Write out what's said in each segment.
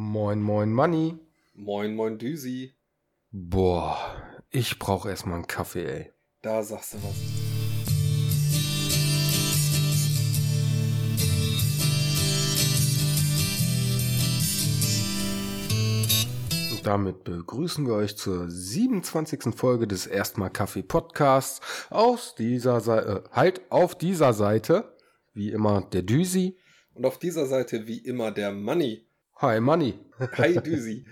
Moin, moin, Manni. Moin, moin, Düsi. Boah, ich brauche erstmal einen Kaffee, ey. Da sagst du was. Und damit begrüßen wir euch zur 27. Folge des Erstmal Kaffee Podcasts. Aus dieser Seite, äh, halt auf dieser Seite, wie immer, der Düsi. Und auf dieser Seite wie immer der Money. Hi, Manni. Hi, Düsi.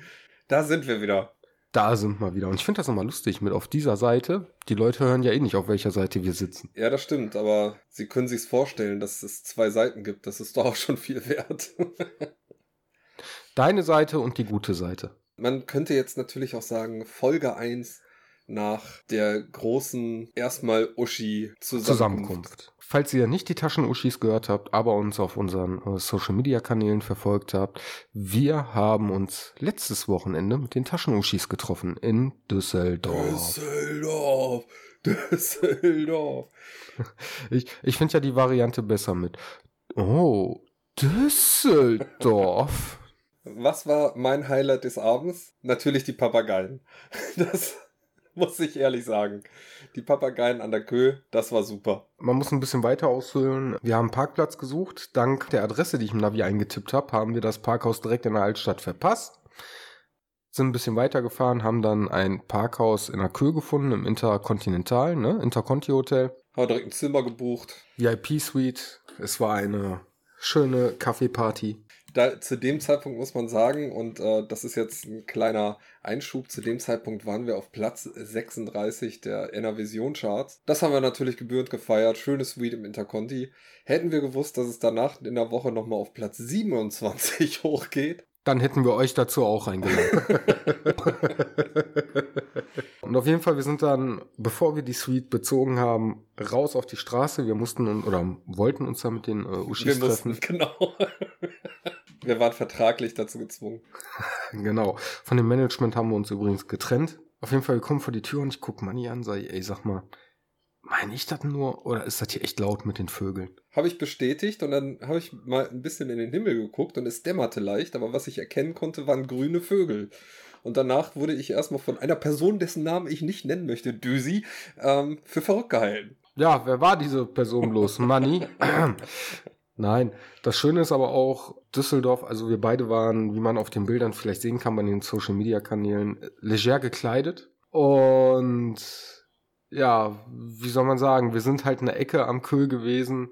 da sind wir wieder. Da sind wir wieder. Und ich finde das immer lustig mit auf dieser Seite. Die Leute hören ja eh nicht, auf welcher Seite wir sitzen. Ja, das stimmt, aber sie können sich's vorstellen, dass es zwei Seiten gibt. Das ist doch auch schon viel wert. Deine Seite und die gute Seite. Man könnte jetzt natürlich auch sagen, Folge 1 nach der großen erstmal Uschi Zusammenkunft. Falls ihr nicht die Taschenuschis gehört habt, aber uns auf unseren äh, Social Media Kanälen verfolgt habt, wir haben uns letztes Wochenende mit den Taschenuschis getroffen in Düsseldorf. Düsseldorf, Düsseldorf. Ich, ich finde ja die Variante besser mit. Oh, Düsseldorf. Was war mein Highlight des Abends? Natürlich die Papageien. Das muss ich ehrlich sagen. Die Papageien an der Kö, das war super. Man muss ein bisschen weiter ausholen. Wir haben einen Parkplatz gesucht. Dank der Adresse, die ich im Navi eingetippt habe, haben wir das Parkhaus direkt in der Altstadt verpasst. Sind ein bisschen weitergefahren, haben dann ein Parkhaus in der Kö gefunden, im Intercontinental, ne? Interconti Hotel. Haben direkt ein Zimmer gebucht. VIP-Suite. Es war eine schöne Kaffeeparty da, zu dem Zeitpunkt muss man sagen, und äh, das ist jetzt ein kleiner Einschub, zu dem Zeitpunkt waren wir auf Platz 36 der Enervision Charts. Das haben wir natürlich gebührend gefeiert. Schönes Suite im Interconti. Hätten wir gewusst, dass es danach in der Woche nochmal auf Platz 27 hochgeht, dann hätten wir euch dazu auch eingeladen. und auf jeden Fall, wir sind dann, bevor wir die Suite bezogen haben, raus auf die Straße. Wir mussten oder wollten uns da mit den äh, Uschis wir treffen. Mussten, genau. Wir waren vertraglich dazu gezwungen. genau. Von dem Management haben wir uns übrigens getrennt. Auf jeden Fall, wir kommen vor die Tür und ich gucke Manni an, sage, ey, sag mal, meine ich das nur oder ist das hier echt laut mit den Vögeln? Habe ich bestätigt und dann habe ich mal ein bisschen in den Himmel geguckt und es dämmerte leicht, aber was ich erkennen konnte, waren grüne Vögel. Und danach wurde ich erstmal von einer Person, dessen Namen ich nicht nennen möchte, Düsi, ähm, für verrückt gehalten. Ja, wer war diese Person bloß? Money? Nein, das Schöne ist aber auch Düsseldorf, also wir beide waren, wie man auf den Bildern vielleicht sehen kann bei den Social Media Kanälen, leger gekleidet. Und ja, wie soll man sagen, wir sind halt in der Ecke am Köhl gewesen.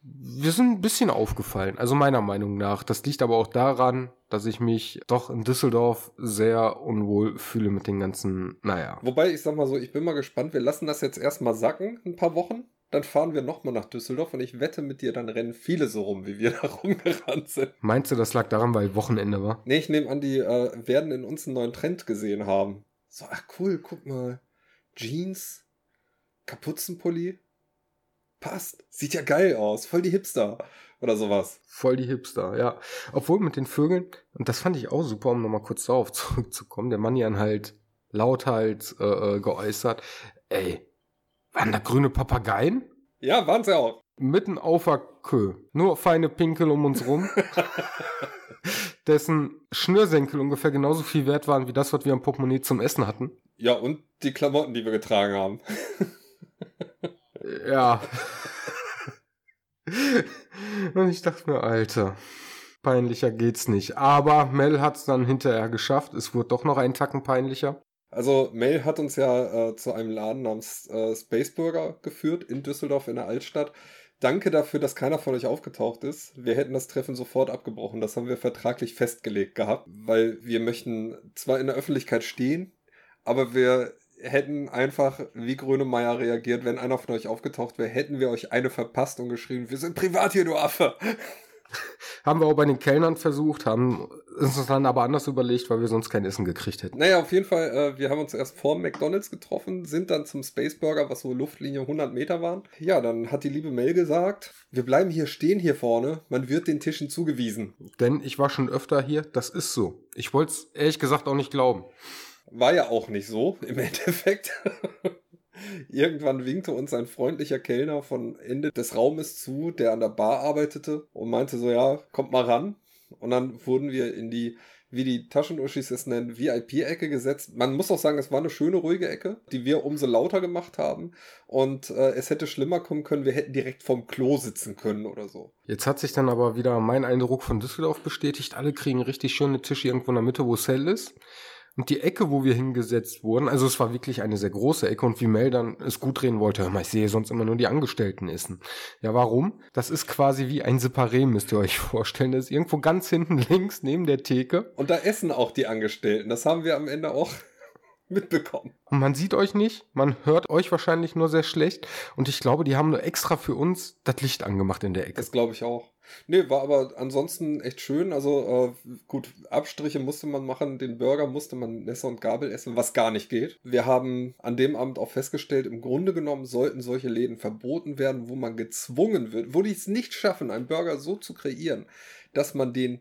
Wir sind ein bisschen aufgefallen, also meiner Meinung nach. Das liegt aber auch daran, dass ich mich doch in Düsseldorf sehr unwohl fühle mit den ganzen, naja. Wobei, ich sag mal so, ich bin mal gespannt, wir lassen das jetzt erstmal sacken, ein paar Wochen. Dann fahren wir nochmal nach Düsseldorf und ich wette mit dir, dann rennen viele so rum, wie wir da rumgerannt sind. Meinst du, das lag daran, weil Wochenende war? Nee, ich nehme an, die äh, werden in uns einen neuen Trend gesehen haben. So, ach cool, guck mal. Jeans, Kapuzenpulli. Passt. Sieht ja geil aus. Voll die Hipster. Oder sowas. Voll die Hipster, ja. Obwohl mit den Vögeln, und das fand ich auch super, um nochmal kurz darauf zurückzukommen, der Mann Jan halt laut halt äh, äh, geäußert, ey, waren da grüne Papageien? Ja, waren sie auch. Mitten auf der Kö. Nur feine Pinkel um uns rum. dessen Schnürsenkel ungefähr genauso viel wert waren wie das, was wir am Portemonnaie zum Essen hatten. Ja, und die Klamotten, die wir getragen haben. ja. und ich dachte mir, Alter, peinlicher geht's nicht. Aber Mel hat's dann hinterher geschafft. Es wurde doch noch einen Tacken peinlicher. Also Mel hat uns ja äh, zu einem Laden namens äh, Space Burger geführt in Düsseldorf in der Altstadt. Danke dafür, dass keiner von euch aufgetaucht ist. Wir hätten das Treffen sofort abgebrochen. Das haben wir vertraglich festgelegt gehabt, weil wir möchten zwar in der Öffentlichkeit stehen, aber wir hätten einfach wie Grönemeyer reagiert, wenn einer von euch aufgetaucht wäre, hätten wir euch eine verpasst und geschrieben, wir sind privat hier, du Affe. Haben wir auch bei den Kellnern versucht, haben uns dann aber anders überlegt, weil wir sonst kein Essen gekriegt hätten. Naja, auf jeden Fall, äh, wir haben uns erst vor McDonalds getroffen, sind dann zum Space Burger, was so Luftlinie 100 Meter waren. Ja, dann hat die liebe Mel gesagt, wir bleiben hier stehen hier vorne, man wird den Tischen zugewiesen. Denn ich war schon öfter hier, das ist so. Ich wollte es ehrlich gesagt auch nicht glauben. War ja auch nicht so, im Endeffekt. Irgendwann winkte uns ein freundlicher Kellner von Ende des Raumes zu, der an der Bar arbeitete und meinte so, ja, kommt mal ran. Und dann wurden wir in die, wie die Taschenuschis es nennen, VIP-Ecke gesetzt. Man muss auch sagen, es war eine schöne, ruhige Ecke, die wir umso lauter gemacht haben. Und äh, es hätte schlimmer kommen können, wir hätten direkt vorm Klo sitzen können oder so. Jetzt hat sich dann aber wieder mein Eindruck von Düsseldorf bestätigt. Alle kriegen richtig schöne Tische irgendwo in der Mitte, wo es hell ist. Und die Ecke, wo wir hingesetzt wurden, also es war wirklich eine sehr große Ecke und wie Mel dann es gut drehen wollte, hör mal, ich sehe sonst immer nur die Angestellten essen. Ja, warum? Das ist quasi wie ein Separé, müsst ihr euch vorstellen. Das ist irgendwo ganz hinten links neben der Theke. Und da essen auch die Angestellten. Das haben wir am Ende auch mitbekommen. Und man sieht euch nicht, man hört euch wahrscheinlich nur sehr schlecht. Und ich glaube, die haben nur extra für uns das Licht angemacht in der Ecke. Das glaube ich auch. Nee, war aber ansonsten echt schön. Also äh, gut, Abstriche musste man machen, den Burger musste man Messer und Gabel essen, was gar nicht geht. Wir haben an dem Abend auch festgestellt, im Grunde genommen sollten solche Läden verboten werden, wo man gezwungen wird, wo die es nicht schaffen, einen Burger so zu kreieren, dass man den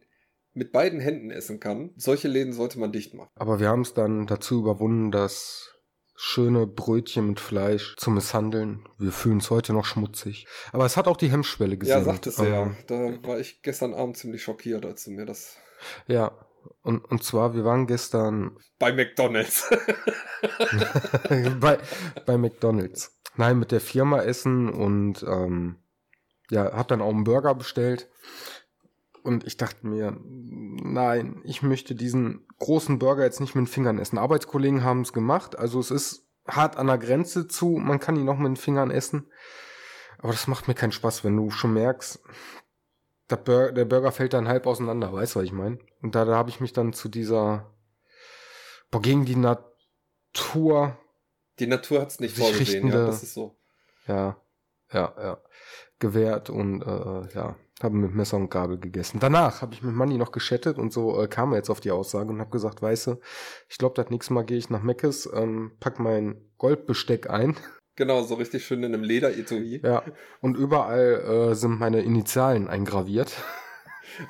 mit beiden Händen essen kann. Solche Läden sollte man dicht machen. Aber wir haben es dann dazu überwunden, das schöne Brötchen mit Fleisch zu misshandeln. Wir fühlen es heute noch schmutzig. Aber es hat auch die Hemmschwelle gesehen. Ja, sagt es ja. Ähm, da war ich gestern Abend ziemlich schockiert, als du mir das. Ja, und, und zwar, wir waren gestern. Bei McDonalds. bei, bei McDonalds. Nein, mit der Firma essen und ähm, ja, hab dann auch einen Burger bestellt. Und ich dachte mir, nein, ich möchte diesen großen Burger jetzt nicht mit den Fingern essen. Arbeitskollegen haben es gemacht, also es ist hart an der Grenze zu, man kann ihn noch mit den Fingern essen. Aber das macht mir keinen Spaß, wenn du schon merkst, der, Bur der Burger fällt dann halb auseinander, weißt du, was ich meine? Und da, da habe ich mich dann zu dieser, boah, gegen die Natur. Die Natur hat's nicht vorgesehen, ja, das ist so. Ja, ja, ja, gewehrt und äh, ja, habe mit Messer und Gabel gegessen. Danach habe ich mit Manni noch geschattet und so äh, kam er jetzt auf die Aussage und habe gesagt, weißt du, ich glaube, das nächste Mal gehe ich nach Meckes, ähm, pack mein Goldbesteck ein. Genau, so richtig schön in einem Lederetui. Ja, und überall äh, sind meine Initialen eingraviert.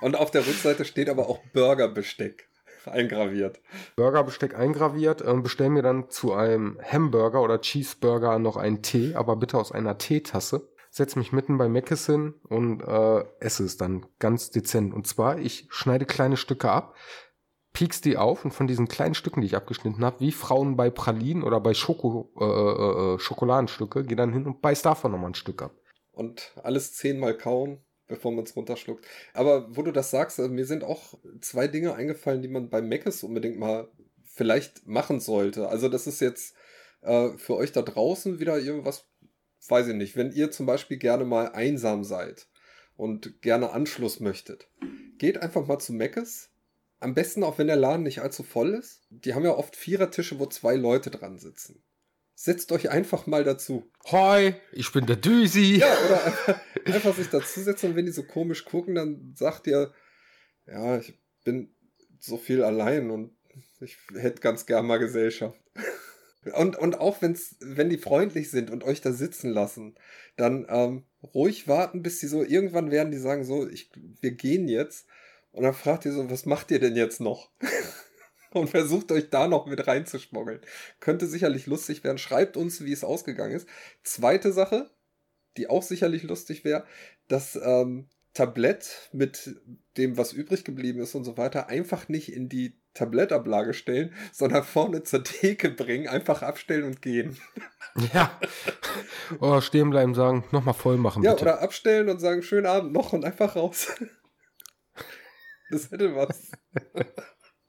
Und auf der Rückseite steht aber auch Burgerbesteck eingraviert. Burgerbesteck eingraviert. Äh, bestell mir dann zu einem Hamburger oder Cheeseburger noch einen Tee, aber bitte aus einer Teetasse setze mich mitten bei Meckes hin und äh, esse es dann ganz dezent. Und zwar, ich schneide kleine Stücke ab, piek's die auf und von diesen kleinen Stücken, die ich abgeschnitten habe, wie Frauen bei Pralinen oder bei Schoko, äh, äh, äh, Schokoladenstücke, gehe dann hin und beiß davon nochmal ein Stück ab. Und alles zehnmal kauen, bevor man es runterschluckt. Aber wo du das sagst, also mir sind auch zwei Dinge eingefallen, die man bei Meckes unbedingt mal vielleicht machen sollte. Also das ist jetzt äh, für euch da draußen wieder irgendwas weiß ich nicht, wenn ihr zum Beispiel gerne mal einsam seid und gerne Anschluss möchtet, geht einfach mal zu Meckes. Am besten auch, wenn der Laden nicht allzu voll ist. Die haben ja oft Vierertische, wo zwei Leute dran sitzen. Setzt euch einfach mal dazu. Hoi, ich bin der Düsi. Ja, oder einfach, einfach sich dazusetzen und wenn die so komisch gucken, dann sagt ihr, ja, ich bin so viel allein und ich hätte ganz gern mal Gesellschaft. Und, und auch wenn's, wenn die freundlich sind und euch da sitzen lassen, dann ähm, ruhig warten, bis sie so, irgendwann werden die sagen, so, ich, wir gehen jetzt. Und dann fragt ihr so, was macht ihr denn jetzt noch? Und versucht euch da noch mit reinzuschmuggeln. Könnte sicherlich lustig werden. Schreibt uns, wie es ausgegangen ist. Zweite Sache, die auch sicherlich lustig wäre, das ähm, Tablett mit dem, was übrig geblieben ist und so weiter, einfach nicht in die Tablettablage stellen, sondern vorne zur Theke bringen, einfach abstellen und gehen. Ja. Oder stehen bleiben, sagen, nochmal voll machen. Ja, bitte. oder abstellen und sagen, schönen Abend noch und einfach raus. Das hätte was.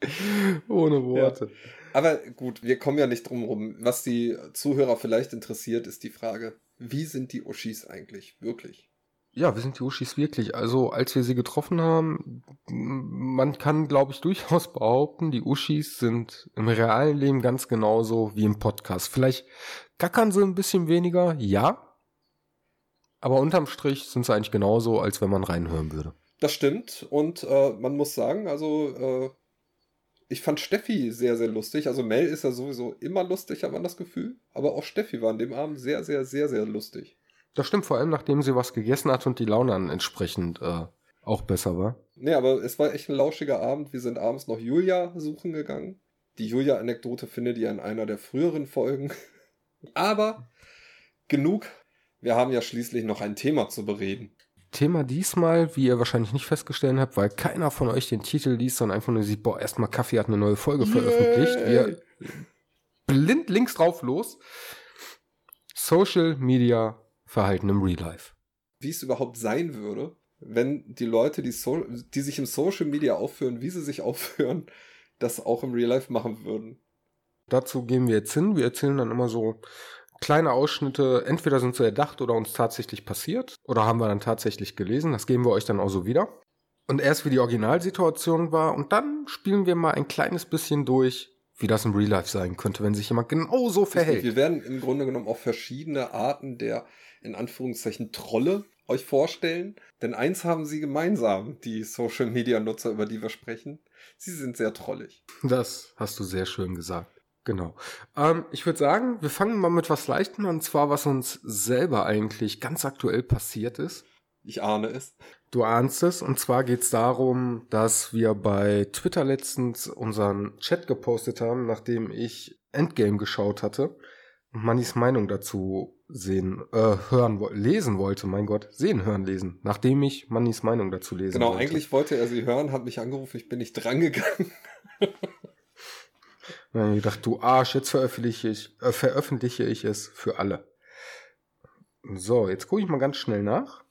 Ohne Worte. Ja. Aber gut, wir kommen ja nicht drum rum. Was die Zuhörer vielleicht interessiert, ist die Frage, wie sind die Uschis eigentlich wirklich? Ja, wir sind die Uschis wirklich. Also, als wir sie getroffen haben, man kann, glaube ich, durchaus behaupten, die Uschis sind im realen Leben ganz genauso wie im Podcast. Vielleicht gackern sie ein bisschen weniger, ja. Aber unterm Strich sind sie eigentlich genauso, als wenn man reinhören würde. Das stimmt. Und äh, man muss sagen, also äh, ich fand Steffi sehr, sehr lustig. Also Mel ist ja sowieso immer lustig, hat man das Gefühl. Aber auch Steffi war an dem Abend sehr, sehr, sehr, sehr lustig. Das stimmt, vor allem nachdem sie was gegessen hat und die Laune dann entsprechend äh, auch besser war. Nee, aber es war echt ein lauschiger Abend. Wir sind abends noch Julia suchen gegangen. Die Julia-Anekdote findet ihr in einer der früheren Folgen. aber genug. Wir haben ja schließlich noch ein Thema zu bereden. Thema diesmal, wie ihr wahrscheinlich nicht festgestellt habt, weil keiner von euch den Titel liest, sondern einfach nur sieht, boah, erstmal Kaffee hat eine neue Folge veröffentlicht. Wir blind links drauf los. Social Media Verhalten im Real Life. Wie es überhaupt sein würde, wenn die Leute, die, so die sich im Social Media aufführen, wie sie sich aufführen, das auch im Real Life machen würden. Dazu gehen wir jetzt hin. Wir erzählen dann immer so kleine Ausschnitte. Entweder sind sie erdacht oder uns tatsächlich passiert. Oder haben wir dann tatsächlich gelesen. Das geben wir euch dann auch so wieder. Und erst wie die Originalsituation war. Und dann spielen wir mal ein kleines bisschen durch, wie das im Real Life sein könnte, wenn sich jemand genauso verhält. Wir werden im Grunde genommen auch verschiedene Arten der, in Anführungszeichen, Trolle euch vorstellen. Denn eins haben sie gemeinsam, die Social Media Nutzer, über die wir sprechen. Sie sind sehr trollig. Das hast du sehr schön gesagt. Genau. Ähm, ich würde sagen, wir fangen mal mit was Leichtem an, und zwar was uns selber eigentlich ganz aktuell passiert ist. Ich ahne es. Du ahnst es. Und zwar geht es darum, dass wir bei Twitter letztens unseren Chat gepostet haben, nachdem ich Endgame geschaut hatte und Mannys Meinung dazu sehen, äh, hören, lesen wollte, mein Gott, sehen, hören, lesen, nachdem ich Mannys Meinung dazu lesen genau, wollte. Genau, eigentlich wollte er sie hören, hat mich angerufen, ich bin nicht drangegangen. Dann habe ich gedacht, du Arsch, jetzt veröffentliche ich, äh, veröffentliche ich es für alle. So, jetzt gucke ich mal ganz schnell nach.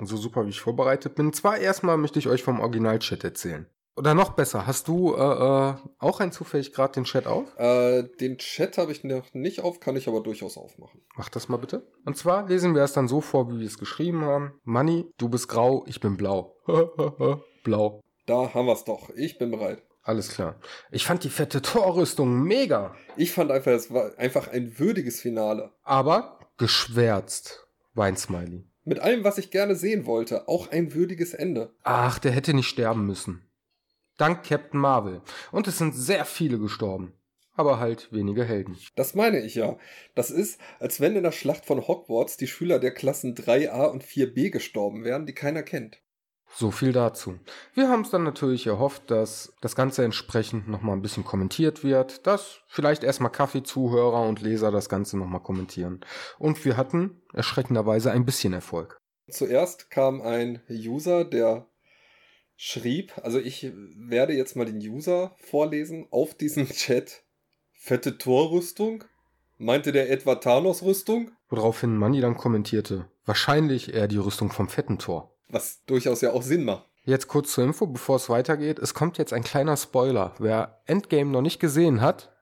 So super, wie ich vorbereitet bin. Zwar erstmal möchte ich euch vom Original-Chat erzählen. Oder noch besser, hast du äh, äh, auch ein zufällig gerade den Chat auf? Äh, den Chat habe ich noch nicht auf, kann ich aber durchaus aufmachen. Mach das mal bitte. Und zwar lesen wir es dann so vor, wie wir es geschrieben haben. Money, du bist grau, ich bin blau. blau. Da haben wir es doch. Ich bin bereit. Alles klar. Ich fand die fette Torrüstung mega. Ich fand einfach, es war einfach ein würdiges Finale. Aber geschwärzt. Weinsmiley. Mit allem, was ich gerne sehen wollte, auch ein würdiges Ende. Ach, der hätte nicht sterben müssen. Dank Captain Marvel. Und es sind sehr viele gestorben. Aber halt wenige Helden. Das meine ich ja. Das ist, als wenn in der Schlacht von Hogwarts die Schüler der Klassen 3a und 4b gestorben wären, die keiner kennt. So viel dazu. Wir haben es dann natürlich erhofft, dass das Ganze entsprechend nochmal ein bisschen kommentiert wird, dass vielleicht erstmal Kaffeezuhörer und Leser das Ganze nochmal kommentieren. Und wir hatten erschreckenderweise ein bisschen Erfolg. Zuerst kam ein User, der schrieb, also ich werde jetzt mal den User vorlesen auf diesem Chat. Fette Torrüstung? Meinte der etwa Thanos-Rüstung? Woraufhin Manni dann kommentierte, wahrscheinlich eher die Rüstung vom fetten Tor. Was durchaus ja auch Sinn macht. Jetzt kurz zur Info, bevor es weitergeht. Es kommt jetzt ein kleiner Spoiler. Wer Endgame noch nicht gesehen hat,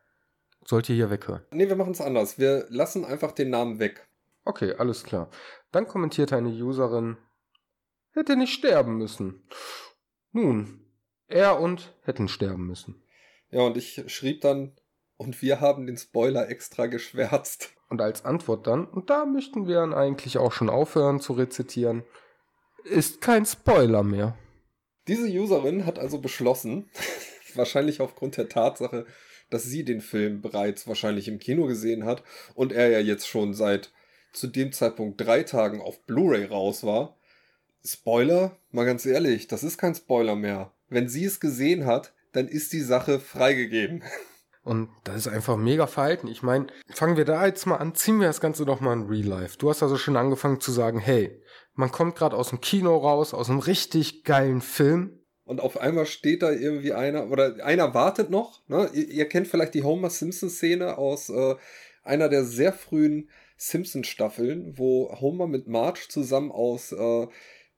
sollte hier weghören. Nee, wir machen es anders. Wir lassen einfach den Namen weg. Okay, alles klar. Dann kommentiert eine Userin, hätte nicht sterben müssen. Nun, er und hätten sterben müssen. Ja, und ich schrieb dann, und wir haben den Spoiler extra geschwärzt. Und als Antwort dann, und da möchten wir dann eigentlich auch schon aufhören zu rezitieren, ist kein Spoiler mehr. Diese Userin hat also beschlossen, wahrscheinlich aufgrund der Tatsache, dass sie den Film bereits wahrscheinlich im Kino gesehen hat und er ja jetzt schon seit zu dem Zeitpunkt drei Tagen auf Blu-ray raus war, Spoiler? Mal ganz ehrlich, das ist kein Spoiler mehr. Wenn sie es gesehen hat, dann ist die Sache freigegeben. Und das ist einfach mega verhalten. Ich meine, fangen wir da jetzt mal an, ziehen wir das Ganze doch mal in Real Life. Du hast also schon angefangen zu sagen, hey, man kommt gerade aus dem Kino raus, aus einem richtig geilen Film. Und auf einmal steht da irgendwie einer, oder einer wartet noch. Ne? Ihr, ihr kennt vielleicht die Homer Simpson-Szene aus äh, einer der sehr frühen Simpson-Staffeln, wo Homer mit Marge zusammen aus äh,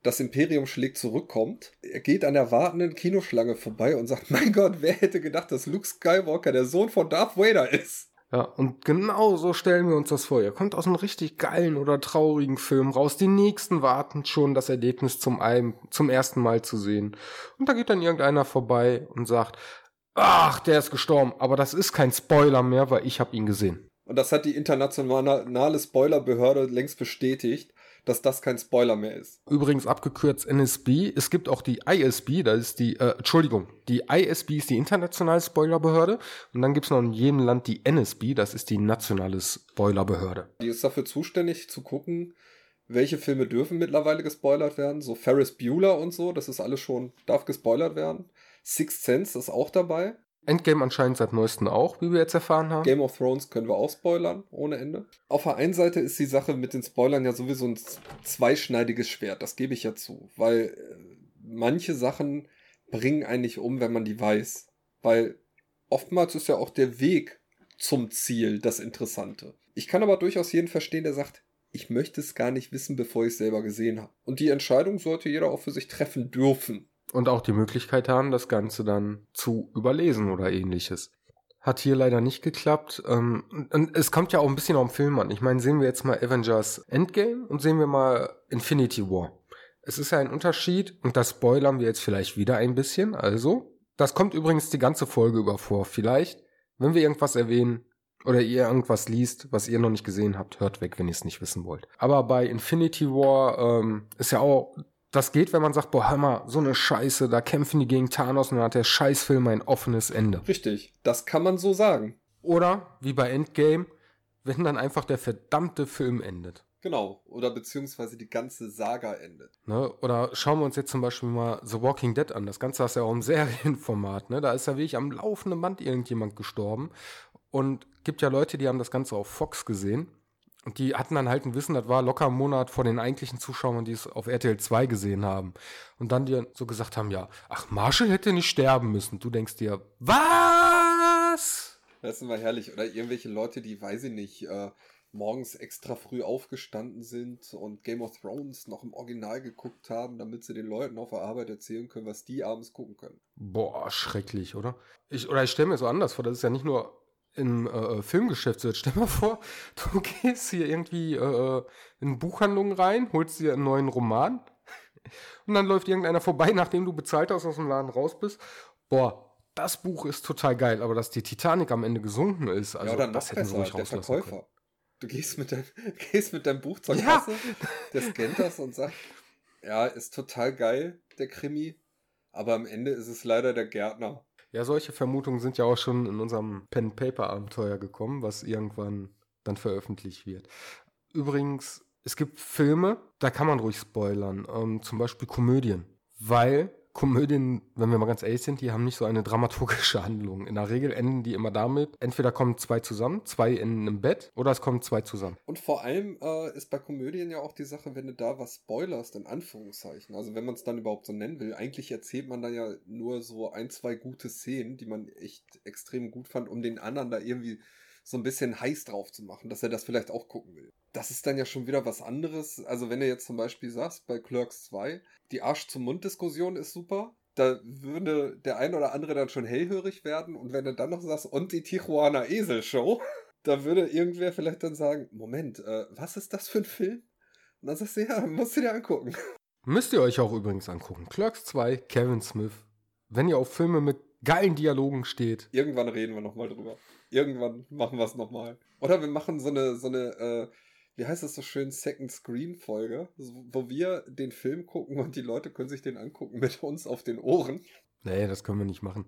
das Imperium schlägt zurückkommt. Er geht an der wartenden Kinoschlange vorbei und sagt, mein Gott, wer hätte gedacht, dass Luke Skywalker der Sohn von Darth Vader ist? Ja, und genau so stellen wir uns das vor. Ihr kommt aus einem richtig geilen oder traurigen Film raus. Die nächsten warten schon, das Erlebnis zum, einem, zum ersten Mal zu sehen. Und da geht dann irgendeiner vorbei und sagt, ach, der ist gestorben. Aber das ist kein Spoiler mehr, weil ich habe ihn gesehen. Und das hat die internationale Spoilerbehörde längst bestätigt dass das kein Spoiler mehr ist. Übrigens abgekürzt NSB. Es gibt auch die ISB, das ist die, äh, Entschuldigung, die ISB ist die internationale Spoilerbehörde und dann gibt es noch in jedem Land die NSB, das ist die nationale Spoilerbehörde. Die ist dafür zuständig zu gucken, welche Filme dürfen mittlerweile gespoilert werden. So Ferris Bueller und so, das ist alles schon, darf gespoilert werden. Sixth Sense ist auch dabei. Endgame anscheinend seit neuestem auch, wie wir jetzt erfahren haben. Game of Thrones können wir auch spoilern, ohne Ende. Auf der einen Seite ist die Sache mit den Spoilern ja sowieso ein zweischneidiges Schwert, das gebe ich ja zu. Weil äh, manche Sachen bringen eigentlich um, wenn man die weiß. Weil oftmals ist ja auch der Weg zum Ziel das Interessante. Ich kann aber durchaus jeden verstehen, der sagt, ich möchte es gar nicht wissen, bevor ich es selber gesehen habe. Und die Entscheidung sollte jeder auch für sich treffen dürfen. Und auch die Möglichkeit haben, das Ganze dann zu überlesen oder ähnliches. Hat hier leider nicht geklappt. Ähm, und es kommt ja auch ein bisschen auf den Film an. Ich meine, sehen wir jetzt mal Avengers Endgame und sehen wir mal Infinity War. Es ist ja ein Unterschied und das spoilern wir jetzt vielleicht wieder ein bisschen. Also, das kommt übrigens die ganze Folge über vor. Vielleicht, wenn wir irgendwas erwähnen, oder ihr irgendwas liest, was ihr noch nicht gesehen habt, hört weg, wenn ihr es nicht wissen wollt. Aber bei Infinity War ähm, ist ja auch, das geht, wenn man sagt, boah, hör mal, so eine Scheiße, da kämpfen die gegen Thanos und dann hat der Scheißfilm ein offenes Ende. Richtig, das kann man so sagen. Oder, wie bei Endgame, wenn dann einfach der verdammte Film endet. Genau, oder beziehungsweise die ganze Saga endet. Ne? Oder schauen wir uns jetzt zum Beispiel mal The Walking Dead an. Das Ganze ist ja auch im Serienformat. Ne? Da ist ja wirklich am laufenden Band irgendjemand gestorben. Und gibt ja Leute, die haben das Ganze auf Fox gesehen. Und die hatten dann halt ein Wissen, das war locker ein Monat vor den eigentlichen Zuschauern, die es auf RTL 2 gesehen haben. Und dann die so gesagt haben, ja, ach, Marshall hätte nicht sterben müssen. Du denkst dir, was? Das ist immer herrlich. Oder irgendwelche Leute, die, weiß ich nicht, äh, morgens extra früh aufgestanden sind und Game of Thrones noch im Original geguckt haben, damit sie den Leuten auf der Arbeit erzählen können, was die abends gucken können. Boah, schrecklich, oder? Ich, oder ich stelle mir so anders vor, das ist ja nicht nur im äh, Filmgeschäft sitzt. Stell mal vor, du gehst hier irgendwie äh, in Buchhandlungen rein, holst dir einen neuen Roman und dann läuft irgendeiner vorbei, nachdem du bezahlt hast, aus dem Laden raus bist. Boah, das Buch ist total geil, aber dass die Titanic am Ende gesunken ist, also ja, dann das hätten sie ruhig der Verkäufer. Können. Du gehst mit, dein, gehst mit deinem Buch zur ja. Kasse, der scannt das und sagt, ja, ist total geil, der Krimi, aber am Ende ist es leider der Gärtner. Ja, solche Vermutungen sind ja auch schon in unserem Pen-Paper-Abenteuer gekommen, was irgendwann dann veröffentlicht wird. Übrigens, es gibt Filme, da kann man ruhig spoilern, ähm, zum Beispiel Komödien, weil Komödien, wenn wir mal ganz ehrlich sind, die haben nicht so eine dramaturgische Handlung. In der Regel enden die immer damit, entweder kommen zwei zusammen, zwei enden im Bett, oder es kommen zwei zusammen. Und vor allem äh, ist bei Komödien ja auch die Sache, wenn du da was spoilerst, in Anführungszeichen, also wenn man es dann überhaupt so nennen will, eigentlich erzählt man dann ja nur so ein, zwei gute Szenen, die man echt extrem gut fand, um den anderen da irgendwie so ein bisschen heiß drauf zu machen, dass er das vielleicht auch gucken will. Das ist dann ja schon wieder was anderes. Also wenn du jetzt zum Beispiel sagst, bei Clerks 2, die Arsch-zum-Mund-Diskussion ist super, da würde der ein oder andere dann schon hellhörig werden und wenn du dann noch sagst, und die Tijuana Esel-Show, da würde irgendwer vielleicht dann sagen, Moment, äh, was ist das für ein Film? Und dann sagst du, ja, musst du dir angucken. Müsst ihr euch auch übrigens angucken. Clerks 2, Kevin Smith. Wenn ihr auf Filme mit geilen Dialogen steht. Irgendwann reden wir nochmal drüber. Irgendwann machen wir es nochmal. Oder wir machen so eine, so eine, äh, wie heißt das so schön, Second Screen Folge, wo wir den Film gucken und die Leute können sich den angucken mit uns auf den Ohren. Nee, das können wir nicht machen.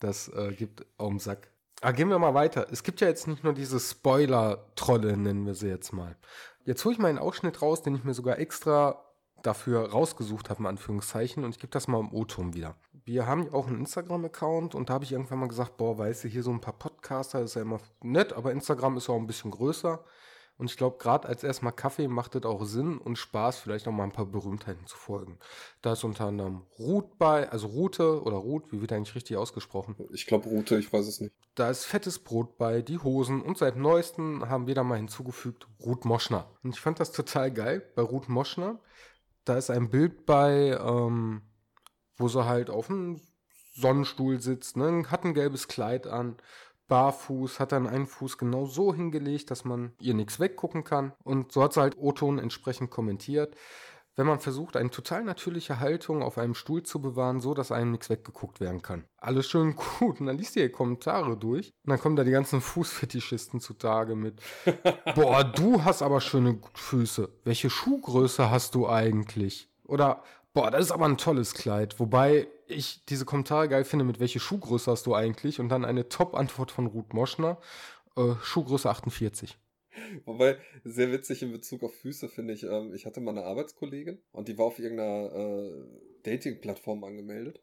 Das äh, gibt Augen Sack. Aber ah, gehen wir mal weiter. Es gibt ja jetzt nicht nur diese Spoiler-Trolle, nennen wir sie jetzt mal. Jetzt hole ich mal einen Ausschnitt raus, den ich mir sogar extra dafür rausgesucht habe, in Anführungszeichen, und ich gebe das mal im O-Ton wieder. Wir haben ja auch einen Instagram-Account und da habe ich irgendwann mal gesagt, boah, weißt du, hier so ein paar Podcaster ist ja immer nett, aber Instagram ist auch ein bisschen größer. Und ich glaube, gerade als erstmal Kaffee macht es auch Sinn und Spaß, vielleicht noch mal ein paar Berühmtheiten zu folgen. Da ist unter anderem Ruth bei, also Rute oder Ruth, wie wird eigentlich richtig ausgesprochen? Ich glaube Rute, ich weiß es nicht. Da ist fettes Brot bei, die Hosen und seit neuestem haben wir da mal hinzugefügt Ruth Moschner. Und ich fand das total geil bei Ruth Moschner da ist ein Bild bei, ähm, wo sie halt auf einem Sonnenstuhl sitzt, ne? hat ein gelbes Kleid an, barfuß, hat dann einen Fuß genau so hingelegt, dass man ihr nichts weggucken kann. Und so hat sie halt O-Ton entsprechend kommentiert wenn man versucht, eine total natürliche Haltung auf einem Stuhl zu bewahren, so dass einem nichts weggeguckt werden kann. Alles schön gut. Und dann liest ihr die Kommentare durch. Und dann kommen da die ganzen Fußfetischisten zutage mit. Boah, du hast aber schöne Füße. Welche Schuhgröße hast du eigentlich? Oder, boah, das ist aber ein tolles Kleid. Wobei ich diese Kommentare geil finde mit welche Schuhgröße hast du eigentlich? Und dann eine Top-Antwort von Ruth Moschner. Äh, Schuhgröße 48. Wobei, sehr witzig in Bezug auf Füße finde ich, ähm, ich hatte mal eine Arbeitskollegin und die war auf irgendeiner äh, Dating-Plattform angemeldet.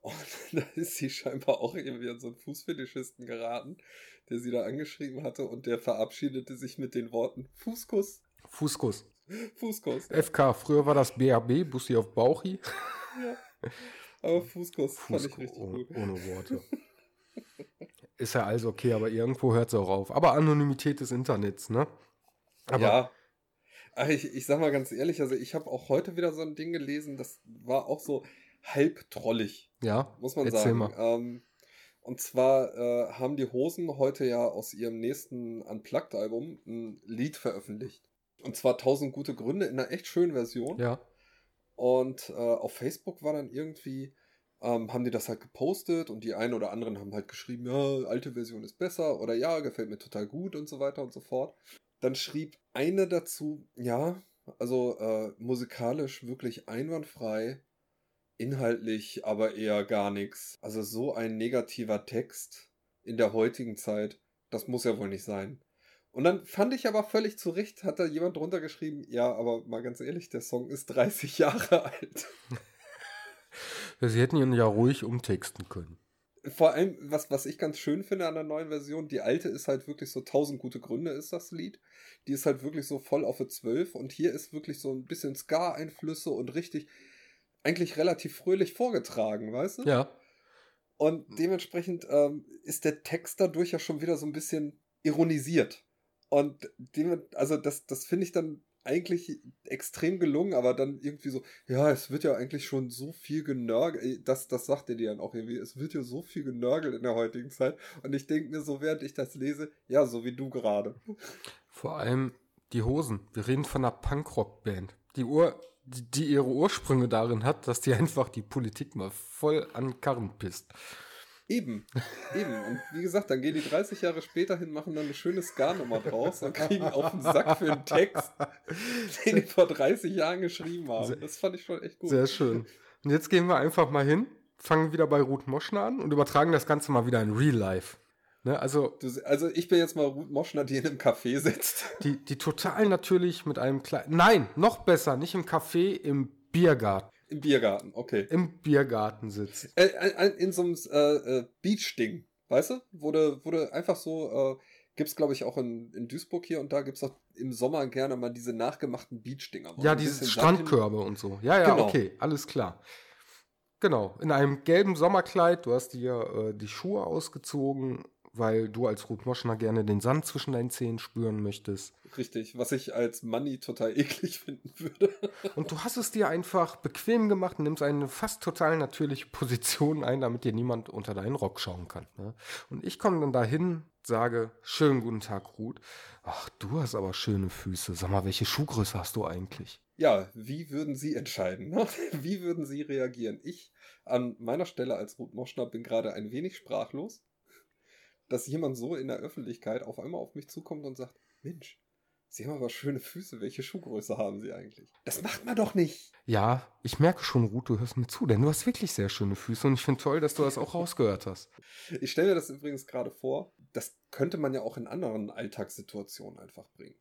Und da ist sie scheinbar auch irgendwie an so einen Fußfetischisten geraten, der sie da angeschrieben hatte und der verabschiedete sich mit den Worten Fußkuss. Fußkuss. Fußkuss. FK, früher war das BAB, Bussi auf Bauchi. Ja. Aber Fußkuss, fand ich Fußkuss, richtig ohne, gut. ohne Worte. Ist ja alles okay, aber irgendwo hört es auch auf. Aber Anonymität des Internets, ne? Aber ja. Ach, ich, ich sag mal ganz ehrlich, also ich habe auch heute wieder so ein Ding gelesen, das war auch so halb trollig, ja, muss man sagen. Ähm, und zwar äh, haben die Hosen heute ja aus ihrem nächsten Unplugged-Album ein Lied veröffentlicht. Und zwar 1000 gute Gründe in einer echt schönen Version. Ja, Und äh, auf Facebook war dann irgendwie, ähm, haben die das halt gepostet und die einen oder anderen haben halt geschrieben, ja, alte Version ist besser oder ja, gefällt mir total gut und so weiter und so fort. Dann schrieb eine dazu, ja, also äh, musikalisch wirklich einwandfrei, inhaltlich aber eher gar nichts. Also so ein negativer Text in der heutigen Zeit, das muss ja wohl nicht sein. Und dann fand ich aber völlig zu Recht, hat da jemand drunter geschrieben, ja, aber mal ganz ehrlich, der Song ist 30 Jahre alt. Sie hätten ihn ja ruhig umtexten können. Vor allem, was, was ich ganz schön finde an der neuen Version, die alte ist halt wirklich so 1000 gute Gründe ist das Lied. Die ist halt wirklich so voll auf eine 12 und hier ist wirklich so ein bisschen Ska-Einflüsse und richtig, eigentlich relativ fröhlich vorgetragen, weißt du? Ja, Und dementsprechend ähm, ist der Text dadurch ja schon wieder so ein bisschen ironisiert. Und dem, also das, das finde ich dann eigentlich extrem gelungen, aber dann irgendwie so, ja, es wird ja eigentlich schon so viel genörgelt, das, das sagt er dir dann auch irgendwie, es wird ja so viel genörgelt in der heutigen Zeit. Und ich denke mir so, während ich das lese, ja, so wie du gerade. vor allem die Hosen. Wir reden von einer Punkrock-Band, die, Ur die, ihre Ursprünge darin hat, dass die einfach die Politik mal voll an Karren pisst. Eben, eben. Und wie gesagt, dann gehen die 30 Jahre später hin, machen dann eine schöne Ska-Nummer draus und kriegen auf den Sack für einen Text, den die vor 30 Jahren geschrieben haben. Das fand ich schon echt gut. Sehr schön. Und jetzt gehen wir einfach mal hin, fangen wieder bei Ruth Moschner an und übertragen das Ganze mal wieder in Real Life. Ne, also Du, also ich bin jetzt mal Ruth Moschner, die in einem Café sitzt. die, die total natürlich mit einem kleinen. Nein, noch besser, nicht im Café, im Biergarten. Im Biergarten, okay. Im Biergarten sitzt. Äh, in so einem äh, äh, Beach-Ding, weißt du? Wurde, wurde einfach so, äh, gibt's glaube ich auch in, in Duisburg hier und da gibt's auch im Sommer gerne mal diese nachgemachten Beach-Dinger. Ja, diese Strandkörbe und so. Ja, ja, Genau. okay, alles klar. Genau, in einem gelben Sommerkleid, du hast dir äh, die Schuhe ausgezogen, weil du als Ruth Moschner gerne den Sand zwischen deinen Zehen spüren möchtest. Richtig, was ich als Money total eklig finden würde. Und du hast es dir einfach bequem gemacht und nimmst eine fast total natürliche Position ein, damit dir niemand unter deinen Rock schauen kann. Ne? Und ich komme dann dahin, sage, schönen guten Tag, Ruth. Ach, du hast aber schöne Füße. Sag mal, welche Schuhgröße hast du eigentlich? Ja, wie würden Sie entscheiden? ne? Wie würden Sie reagieren? Ich an meiner Stelle als Ruth Moschner bin gerade ein wenig sprachlos, dass jemand so in der Öffentlichkeit auf einmal auf mich zukommt und sagt, Mensch, Sie haben aber schöne Füße, welche Schuhgröße haben Sie eigentlich? Das macht man doch nicht. Ja, ich merke schon, Ruth, du hörst mir zu, denn du hast wirklich sehr schöne Füße und ich finde toll, dass du das auch rausgehört hast. Ich stelle mir das übrigens gerade vor, das könnte man ja auch in anderen Alltagssituationen einfach bringen.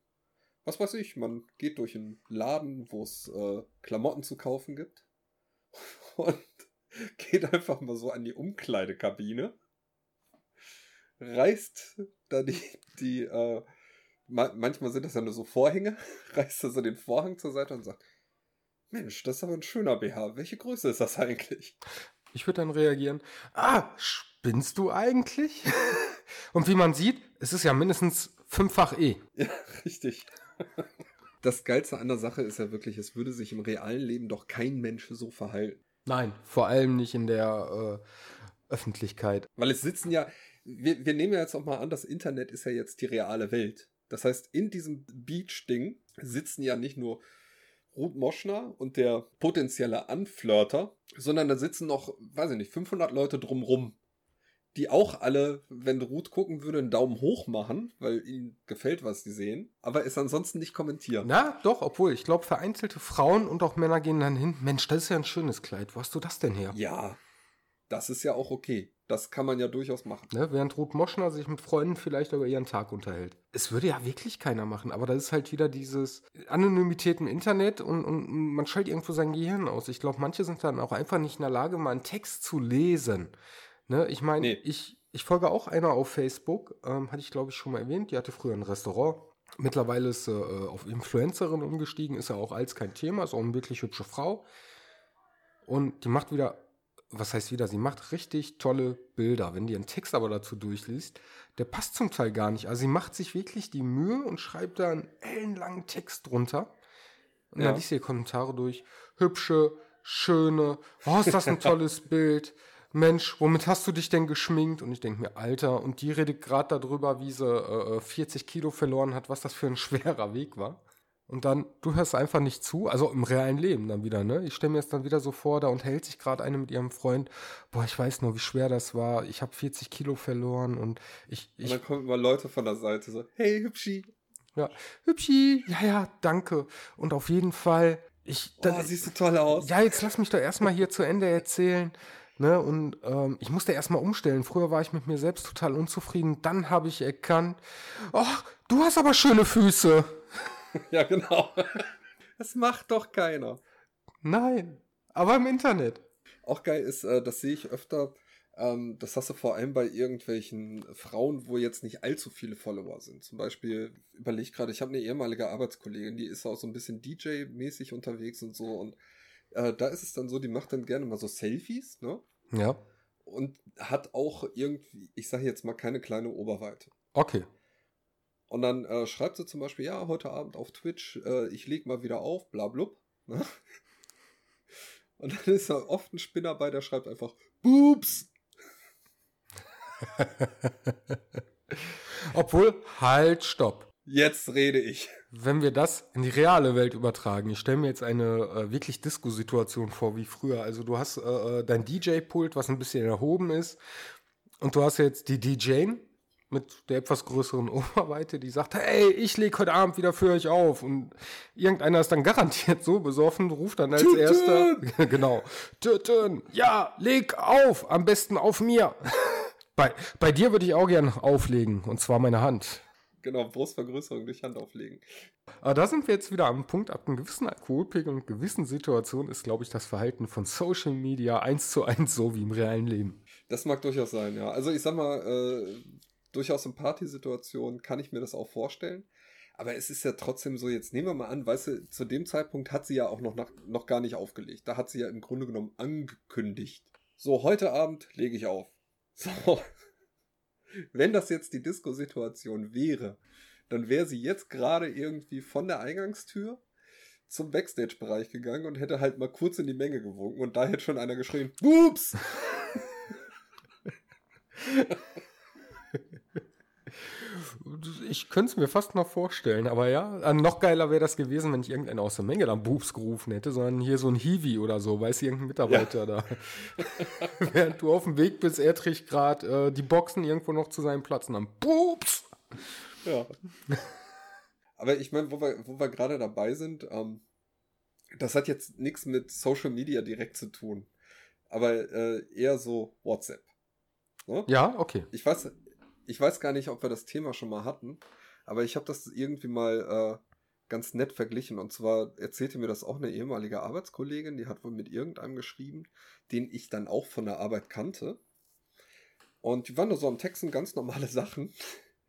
Was weiß ich, man geht durch einen Laden, wo es äh, Klamotten zu kaufen gibt und geht einfach mal so an die Umkleidekabine, reißt da die, die äh, ma manchmal sind das ja nur so Vorhänge, reißt da so den Vorhang zur Seite und sagt, Mensch, das ist aber ein schöner BH. Welche Größe ist das eigentlich? Ich würde dann reagieren, ah, spinnst du eigentlich? und wie man sieht, es ist ja mindestens fünffach E. Ja, richtig. Das Geilste an der Sache ist ja wirklich, es würde sich im realen Leben doch kein Mensch so verhalten. Nein, vor allem nicht in der äh, Öffentlichkeit. Weil es sitzen ja, wir, wir nehmen ja jetzt auch mal an, das Internet ist ja jetzt die reale Welt. Das heißt, in diesem Beach-Ding sitzen ja nicht nur Ruth Moschner und der potenzielle Anflirter, sondern da sitzen noch, weiß ich nicht, 500 Leute drumrum, die auch alle, wenn Ruth gucken würde, einen Daumen hoch machen, weil ihnen gefällt, was sie sehen, aber es ansonsten nicht kommentieren. Na, doch, obwohl, ich glaube, vereinzelte Frauen und auch Männer gehen dann hin, Mensch, das ist ja ein schönes Kleid, wo hast du das denn her? Ja, Das ist ja auch okay. Das kann man ja durchaus machen. Ne? Während Ruth Moschner sich mit Freunden vielleicht über ihren Tag unterhält. Es würde ja wirklich keiner machen, aber das ist halt wieder dieses Anonymität im Internet und, und man schaltet irgendwo sein Gehirn aus. Ich glaube, manche sind dann auch einfach nicht in der Lage, mal einen Text zu lesen. Ne? Ich meine, nee. ich, ich folge auch einer auf Facebook, ähm, hatte ich glaube ich schon mal erwähnt, die hatte früher ein Restaurant. Mittlerweile ist sie äh, auf Influencerin umgestiegen, ist ja auch als kein Thema, ist auch eine wirklich hübsche Frau. Und die macht wieder was heißt wieder, sie macht richtig tolle Bilder. Wenn die einen Text aber dazu durchliest, der passt zum Teil gar nicht. Also sie macht sich wirklich die Mühe und schreibt da einen ellenlangen Text drunter. Und ja. dann liest sie Kommentare durch. Hübsche, schöne, oh, ist das ein tolles Bild. Mensch, womit hast du dich denn geschminkt? Und ich denke mir, Alter, und die redet gerade darüber, wie sie äh, 40 Kilo verloren hat, was das für ein schwerer Weg war. Und dann, du hörst einfach nicht zu, also im realen Leben dann wieder, ne? Ich stelle mir jetzt dann wieder so vor, da unterhält sich gerade eine mit ihrem Freund, boah, ich weiß nur, wie schwer das war, ich habe 40 Kilo verloren und ich, ich... Und dann kommen immer Leute von der Seite so, hey, Hübschi. Ja, Hübschi, ja, ja, danke. Und auf jeden Fall, ich... Oh, da, siehst du toll aus. Ja, jetzt lass mich doch erstmal hier zu Ende erzählen. Ne, und ähm, ich musste erstmal umstellen. Früher war ich mit mir selbst total unzufrieden. Dann habe ich erkannt, oh, du hast aber schöne Füße. ja, genau. Das macht doch keiner. Nein, aber im Internet. Auch geil ist, äh, das sehe ich öfter, ähm, das hast du vor allem bei irgendwelchen Frauen, wo jetzt nicht allzu viele Follower sind. Zum Beispiel, überleg gerade, ich habe eine ehemalige Arbeitskollegin, die ist auch so ein bisschen DJ-mäßig unterwegs und so. Und äh, da ist es dann so, die macht dann gerne mal so Selfies, ne? Ja. Und hat auch irgendwie, ich sage jetzt mal, keine kleine Oberweite. Okay. Und dann äh, schreibt sie zum Beispiel, ja, heute Abend auf Twitch, äh, ich leg mal wieder auf, bla blub. Ne? Und dann ist da oft ein Spinner bei, der schreibt einfach, Boops! Obwohl, halt, stopp. Jetzt rede ich. Wenn wir das in die reale Welt übertragen, ich stelle mir jetzt eine äh, wirklich Disco-Situation vor wie früher. Also du hast äh, äh dein DJ-Pult, was ein bisschen erhoben ist, und du hast jetzt die DJ, mit der etwas größeren Oberweite, die sagt, hey, ich lege heute Abend wieder für euch auf. Und irgendeiner ist dann garantiert so besoffen, ruft dann als Tüten! erster, genau, Töten, ja, leg auf, am besten auf mir. bei, bei dir würde ich auch gern auflegen, und zwar meine Hand. Genau, Brustvergrößerung durch Hand auflegen. Aber da sind wir jetzt wieder am Punkt, ab einem gewissen Alkoholpegel und gewissen Situationen ist, glaube ich, das Verhalten von Social Media eins zu eins so wie im realen Leben. Das mag durchaus sein, ja. Also ich sag mal, äh, durchaus in Partysituationen kann ich mir das auch vorstellen. Aber es ist ja trotzdem so, jetzt nehmen wir mal an, weißt du, zu dem Zeitpunkt hat sie ja auch noch, nach, noch gar nicht aufgelegt. Da hat sie ja im Grunde genommen angekündigt. So, heute Abend lege ich auf. So. Wenn das jetzt die Disco-Situation wäre, dann wäre sie jetzt gerade irgendwie von der Eingangstür zum Backstage-Bereich gegangen und hätte halt mal kurz in die Menge gewunken und da hätte schon einer geschrien, Ups! Ich könnte es mir fast noch vorstellen, aber ja, äh, noch geiler wäre das gewesen, wenn ich irgendeinen aus der Menge dann Boobs gerufen hätte, sondern hier so ein Hiwi oder so, weiß irgendein Mitarbeiter ja. da. Während du auf dem Weg bist, er trägt gerade äh, die Boxen irgendwo noch zu seinem Platz und dann Boobs! Ja. aber ich meine, wo wir, wo wir gerade dabei sind, ähm, das hat jetzt nichts mit Social Media direkt zu tun, aber äh, eher so WhatsApp. Ne? Ja, okay. Ich weiß, ich weiß gar nicht, ob wir das Thema schon mal hatten, aber ich habe das irgendwie mal äh, ganz nett verglichen. Und zwar erzählte mir das auch eine ehemalige Arbeitskollegin, die hat wohl mit irgendeinem geschrieben, den ich dann auch von der Arbeit kannte. Und die waren nur so am Texten ganz normale Sachen.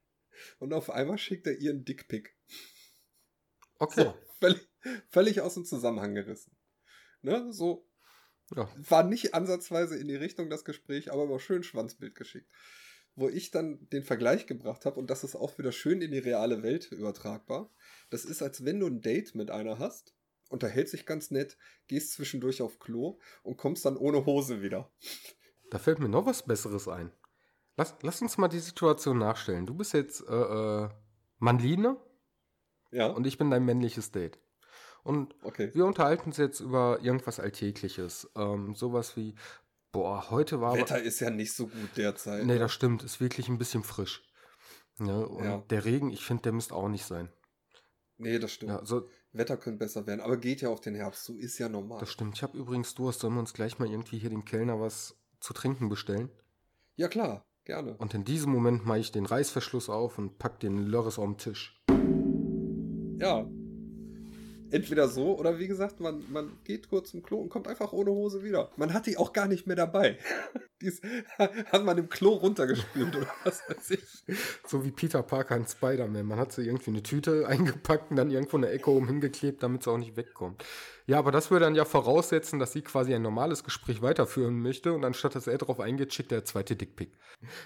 Und auf einmal schickt er ihr einen Dickpick. Okay. So, völlig, völlig aus dem Zusammenhang gerissen. Ne, so. Ja. War nicht ansatzweise in die Richtung das Gespräch, aber war schön Schwanzbild geschickt wo ich dann den Vergleich gebracht habe und das ist auch wieder schön in die reale Welt übertragbar. Das ist, als wenn du ein Date mit einer hast, unterhält sich ganz nett, gehst zwischendurch auf Klo und kommst dann ohne Hose wieder. Da fällt mir noch was Besseres ein. Lass, lass uns mal die Situation nachstellen. Du bist jetzt äh, äh, Manline ja. und ich bin dein männliches Date. Und okay. wir unterhalten uns jetzt über irgendwas Alltägliches. Ähm, sowas wie, Boah, heute war. Wetter ist ja nicht so gut derzeit. Nee, ne? das stimmt. Ist wirklich ein bisschen frisch. Ne? und ja. der Regen, ich finde, der müsste auch nicht sein. Nee, das stimmt. Ja, so, Wetter könnte besser werden, aber geht ja auf den Herbst, so ist ja normal. Das stimmt. Ich habe übrigens Durst, sollen wir uns gleich mal irgendwie hier dem Kellner was zu trinken bestellen? Ja, klar, gerne. Und in diesem Moment mache ich den Reißverschluss auf und pack den Lörres auf den Tisch. Ja. Entweder so oder wie gesagt, man, man geht kurz zum Klo und kommt einfach ohne Hose wieder. Man hat die auch gar nicht mehr dabei. Dies hat man im Klo runtergespült oder was weiß ich. So wie Peter Parker in Spider-Man. Man hat sie irgendwie eine Tüte eingepackt und dann irgendwo eine Ecke oben hingeklebt, damit sie auch nicht wegkommt. Ja, aber das würde dann ja voraussetzen, dass sie quasi ein normales Gespräch weiterführen möchte und anstatt dass er darauf eingeht, schickt er zweite Dickpick.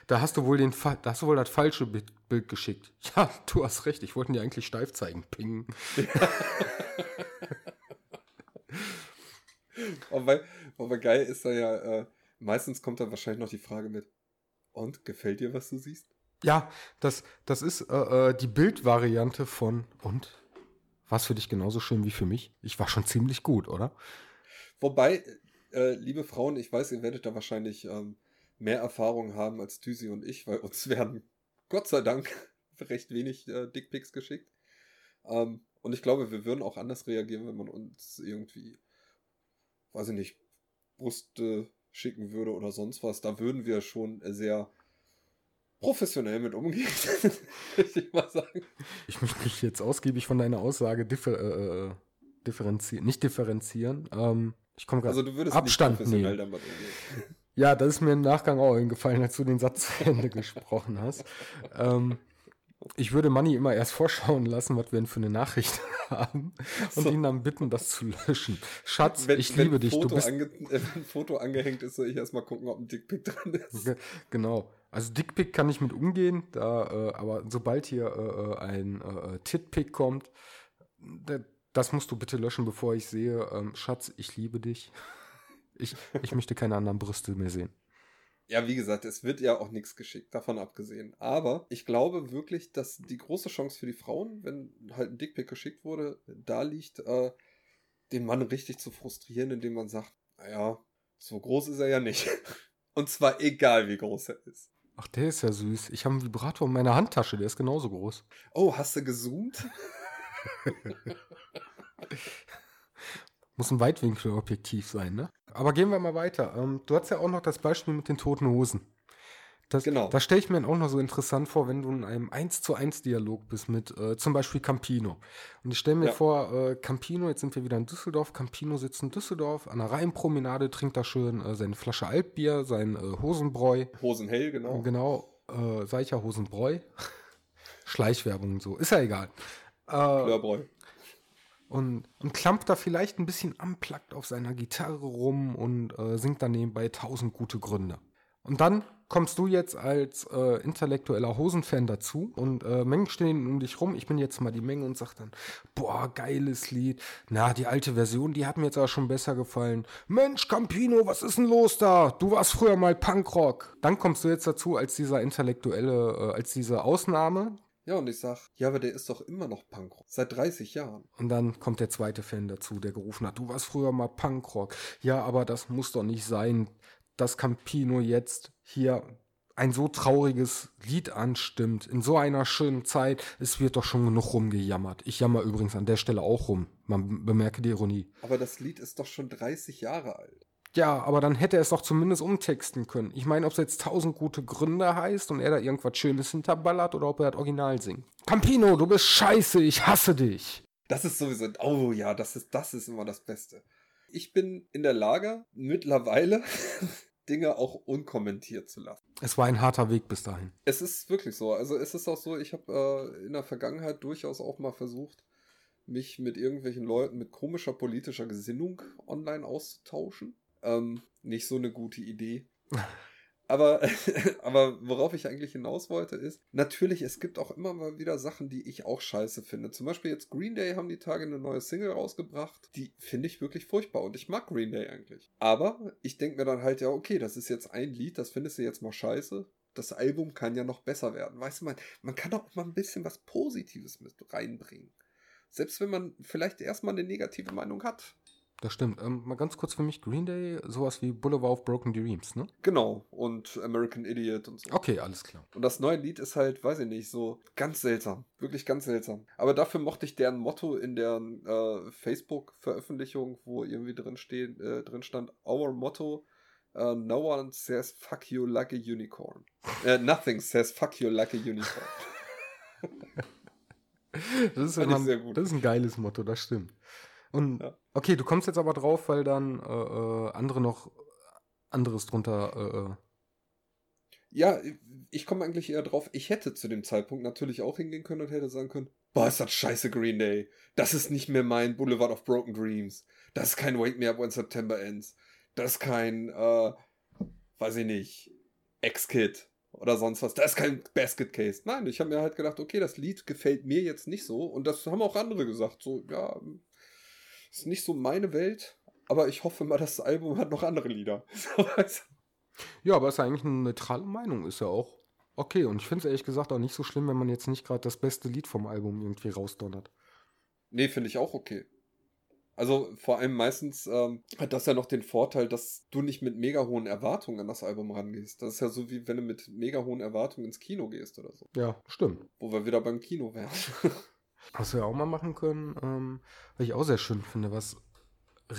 Da hast du wohl den Fa da hast du wohl das falsche Bild geschickt. Ja, du hast recht, ich wollte dir eigentlich steif zeigen. Ping. Ja. aber, aber geil ist da ja, äh, meistens kommt dann wahrscheinlich noch die Frage mit, und gefällt dir, was du siehst? Ja, das, das ist äh, äh die Bildvariante von und war es für dich genauso schön wie für mich? Ich war schon ziemlich gut, oder? Wobei, äh, liebe Frauen, ich weiß, ihr werdet da wahrscheinlich ähm, mehr Erfahrung haben als Tüsi und ich, weil uns werden Gott sei Dank recht wenig äh, Dickpics geschickt. Ähm, und ich glaube, wir würden auch anders reagieren, wenn man uns irgendwie, weiß ich nicht, Brüste schicken würde oder sonst was. Da würden wir schon sehr professionell mit umgehen, möchte ich mal sagen. Ich möchte mich jetzt ausgiebig von deiner Aussage differ äh, äh differenzieren, nicht differenzieren. Ähm, ich komme gerade. Also du würdest Abstand nicht professionell nehmen. damit umgehen. Ja, das ist mir im Nachgang auch eingefallen, als du den Satz zu Ende gesprochen hast. Ähm, ich würde Manni immer erst vorschauen lassen, was wir denn für eine Nachricht haben und so. ihn dann bitten, das zu löschen. Schatz, wenn, ich wenn liebe dich. Foto du bist äh, wenn ein Foto angehängt ist, soll ich erstmal gucken, ob ein Dickpick dran ist. Genau. Also Dickpick kann ich mit umgehen, da, äh, aber sobald hier äh, äh ein äh, äh Titpick kommt, das musst du bitte löschen, bevor ich sehe, ähm, Schatz, ich liebe dich. Ich, ich möchte keine anderen Brüste mehr sehen. Ja, wie gesagt, es wird ja auch nichts geschickt, davon abgesehen. Aber ich glaube wirklich, dass die große Chance für die Frauen, wenn halt ein Dickpick geschickt wurde, da liegt, äh, den Mann richtig zu frustrieren, indem man sagt, naja, so groß ist er ja nicht. Und zwar egal, wie groß er ist. Ach, der ist ja süß. Ich habe einen Vibrator in meiner Handtasche, der ist genauso groß. Oh, hast du gezoomt? Muss ein Weitwinkelobjektiv sein, ne? Aber gehen wir mal weiter. Ähm, du hast ja auch noch das Beispiel mit den toten Hosen. Das, genau. Das stelle ich mir auch noch so interessant vor, wenn du in einem 1 zu 1 Dialog bist mit äh, zum Beispiel Campino. Und ich stelle mir ja. vor, äh, Campino, jetzt sind wir wieder in Düsseldorf, Campino sitzt in Düsseldorf an der Rheinpromenade, trinkt da schön äh, seine Flasche Altbier, sein äh, Hosenbräu. Hosenhell, genau. Genau, äh, Seicher Hosenbräu. Schleichwerbung und so, ist ja egal. Äh, und, und klampt da vielleicht ein bisschen amplackt auf seiner Gitarre rum und äh, singt dann nebenbei tausend gute Gründe. Und dann kommst du jetzt als äh, intellektueller Hosenfan dazu und äh, Mengen stehen um dich rum. Ich bin jetzt mal die Menge und sag dann, boah, geiles Lied. Na, die alte Version, die hat mir jetzt aber schon besser gefallen. Mensch, Campino, was ist denn los da? Du warst früher mal Punkrock. Dann kommst du jetzt dazu als dieser intellektuelle, äh, als diese Ausnahme, ja, und ich sag, ja, aber der ist doch immer noch Punkrock. Seit 30 Jahren. Und dann kommt der zweite Fan dazu, der gerufen hat, du warst früher mal Punkrock. Ja, aber das muss doch nicht sein, dass Campino jetzt hier ein so trauriges Lied anstimmt, in so einer schönen Zeit, es wird doch schon genug rumgejammert. Ich jammer übrigens an der Stelle auch rum. Man bemerke die Ironie. Aber das Lied ist doch schon 30 Jahre alt. Ja, aber dann hätte er es doch zumindest umtexten können. Ich meine, ob es jetzt tausend gute Gründe heißt und er da irgendwas Schönes hinterballert oder ob er das Original singt. Campino, du bist scheiße, ich hasse dich. Das ist sowieso, oh ja, das ist, das ist immer das Beste. Ich bin in der Lage, mittlerweile Dinge auch unkommentiert zu lassen. Es war ein harter Weg bis dahin. Es ist wirklich so. Also es ist auch so, ich habe äh, in der Vergangenheit durchaus auch mal versucht, mich mit irgendwelchen Leuten mit komischer politischer Gesinnung online auszutauschen. Ähm, nicht so eine gute Idee. Aber, aber worauf ich eigentlich hinaus wollte, ist, natürlich, es gibt auch immer mal wieder Sachen, die ich auch scheiße finde. Zum Beispiel jetzt Green Day haben die Tage eine neue Single rausgebracht. Die finde ich wirklich furchtbar und ich mag Green Day eigentlich. Aber ich denke mir dann halt, ja, okay, das ist jetzt ein Lied, das findest du jetzt mal scheiße. Das Album kann ja noch besser werden. Weißt du, man, man kann auch mal ein bisschen was Positives mit reinbringen. Selbst wenn man vielleicht erstmal eine negative Meinung hat. Das stimmt. Ähm, mal ganz kurz für mich, Green Day, sowas wie Boulevard of Broken Dreams, ne? Genau. Und American Idiot und so. Okay, alles klar. Und das neue Lied ist halt, weiß ich nicht, so ganz seltsam. Wirklich ganz seltsam. Aber dafür mochte ich deren Motto in der äh, Facebook-Veröffentlichung, wo irgendwie drin, steht, äh, drin stand, Our Motto Uh, no one says fuck you like a unicorn. Uh, nothing says fuck you like a unicorn. das, ist immer, sehr gut. das ist ein geiles Motto, das stimmt. Und ja. okay, du kommst jetzt aber drauf, weil dann äh, äh andere noch anderes drunter. Äh, äh, ja, ich komme eigentlich eher drauf. Ich hätte zu dem Zeitpunkt natürlich auch hingehen können und hätte sagen können: Boah, ist das scheiße Green Day. Das ist nicht mehr mein Boulevard of Broken Dreams. Das ist kein Wake Me Up When September Ends. Das ist kein, äh, weiß ich nicht, Ex-Kid oder sonst was. Das ist kein Basket Case. Nein, ich habe mir halt gedacht, okay, das Lied gefällt mir jetzt nicht so. Und das haben auch andere gesagt. So, ja, ist nicht so meine Welt, aber ich hoffe mal, das Album hat noch andere Lieder. ja, aber es ist eigentlich eine neutrale Meinung, ist ja auch okay. Und ich finde es ehrlich gesagt auch nicht so schlimm, wenn man jetzt nicht gerade das beste Lied vom Album irgendwie rausdonnert. Nee, finde ich auch okay. Also vor allem meistens ähm, hat das ja noch den Vorteil, dass du nicht mit mega hohen Erwartungen an das Album rangehst. Das ist ja so wie wenn du mit mega hohen Erwartungen ins Kino gehst oder so. Ja, stimmt. Wo wir wieder beim Kino wären. Was wir auch mal machen können, ähm, was ich auch sehr schön finde, was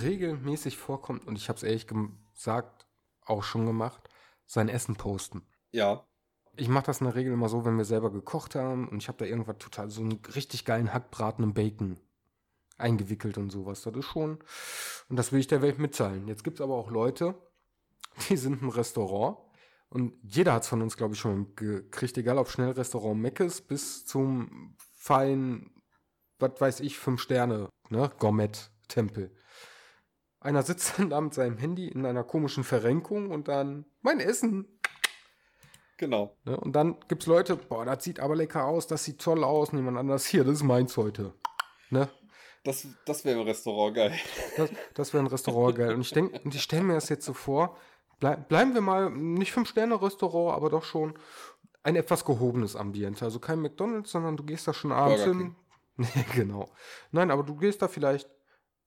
regelmäßig vorkommt, und ich habe es ehrlich gesagt auch schon gemacht, sein Essen posten. Ja. Ich mache das in der Regel immer so, wenn wir selber gekocht haben und ich habe da irgendwas total, so einen richtig geilen Hackbraten im Bacon eingewickelt und sowas. Das ist schon, und das will ich der Welt mitteilen. Jetzt gibt es aber auch Leute, die sind im Restaurant und jeder hat es von uns, glaube ich, schon gekriegt, egal ob Schnellrestaurant Meckes bis zum feinen was weiß ich, fünf Sterne, ne, Gourmet-Tempel. Einer sitzt dann da mit seinem Handy in einer komischen Verrenkung und dann, mein Essen. Genau. Ne, und dann gibt's Leute, boah, das sieht aber lecker aus, das sieht toll aus, niemand anders hier, das ist meins heute. Ne? Das, das wäre ein Restaurant geil. Das, das wäre ein Restaurant geil. Und ich denke, und ich stelle mir das jetzt so vor, bleib, bleiben wir mal, nicht Fünf-Sterne-Restaurant, aber doch schon ein etwas gehobenes Ambiente. Also kein McDonalds, sondern du gehst da schon abends hin, genau. Nein, aber du gehst da vielleicht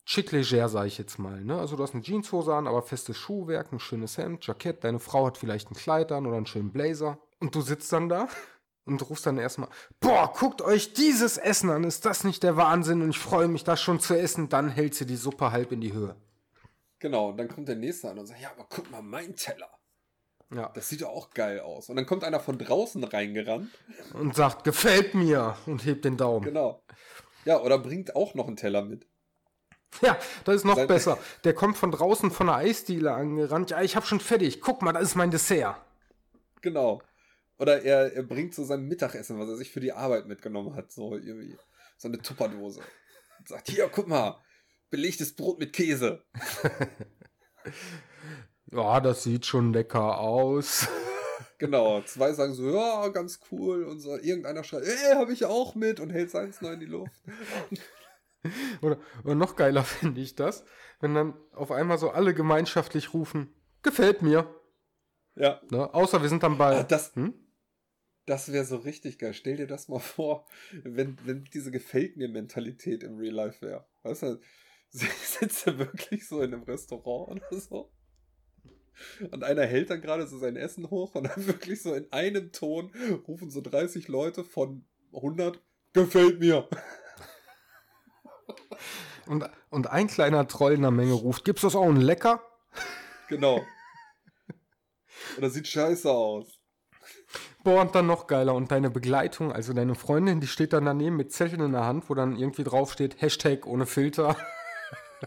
schick leger, sag ich jetzt mal. Ne? Also du hast eine Jeanshose an, aber festes Schuhwerk, ein schönes Hemd, Jackett. Deine Frau hat vielleicht ein Kleid an oder einen schönen Blazer. Und du sitzt dann da und rufst dann erstmal, boah, guckt euch dieses Essen an, ist das nicht der Wahnsinn? Und ich freue mich, das schon zu essen. Dann hält sie die Suppe halb in die Höhe. Genau, und dann kommt der Nächste an und sagt, ja, aber guck mal, mein Teller. Ja. Das sieht doch auch geil aus. Und dann kommt einer von draußen reingerannt. Und sagt, gefällt mir. Und hebt den Daumen. Genau. Ja, oder bringt auch noch einen Teller mit. Ja, das ist noch Sein besser. Der kommt von draußen von der Eisdiele angerannt. Ja, ich hab schon fertig. Guck mal, das ist mein Dessert. Genau. Oder er, er bringt so sein Mittagessen, was er sich für die Arbeit mitgenommen hat. So irgendwie. So eine Tupperdose. Und sagt, hier, guck mal. Belegtes Brot mit Käse. ja, das sieht schon lecker aus. Genau, zwei sagen so, ja, ganz cool. Und so, irgendeiner schreit, ey, hab ich auch mit und hält seins neu in die Luft. oder, oder noch geiler finde ich das, wenn dann auf einmal so alle gemeinschaftlich rufen, gefällt mir. Ja. Ne? Außer wir sind dann bei. Ah, das, hm? das wäre so richtig geil. Stell dir das mal vor, wenn, wenn diese gefällt mir Mentalität im Real Life wäre. Weißt du, sitzt er wirklich so in einem Restaurant oder so? Und einer hält dann gerade so sein Essen hoch und dann wirklich so in einem Ton rufen so 30 Leute von 100, gefällt mir. Und, und ein kleiner Troll in der Menge ruft, gibt's das auch ein Lecker? Genau. Oder sieht scheiße aus. Boah, und dann noch geiler. Und deine Begleitung, also deine Freundin, die steht dann daneben mit Zetteln in der Hand, wo dann irgendwie draufsteht, Hashtag ohne Filter.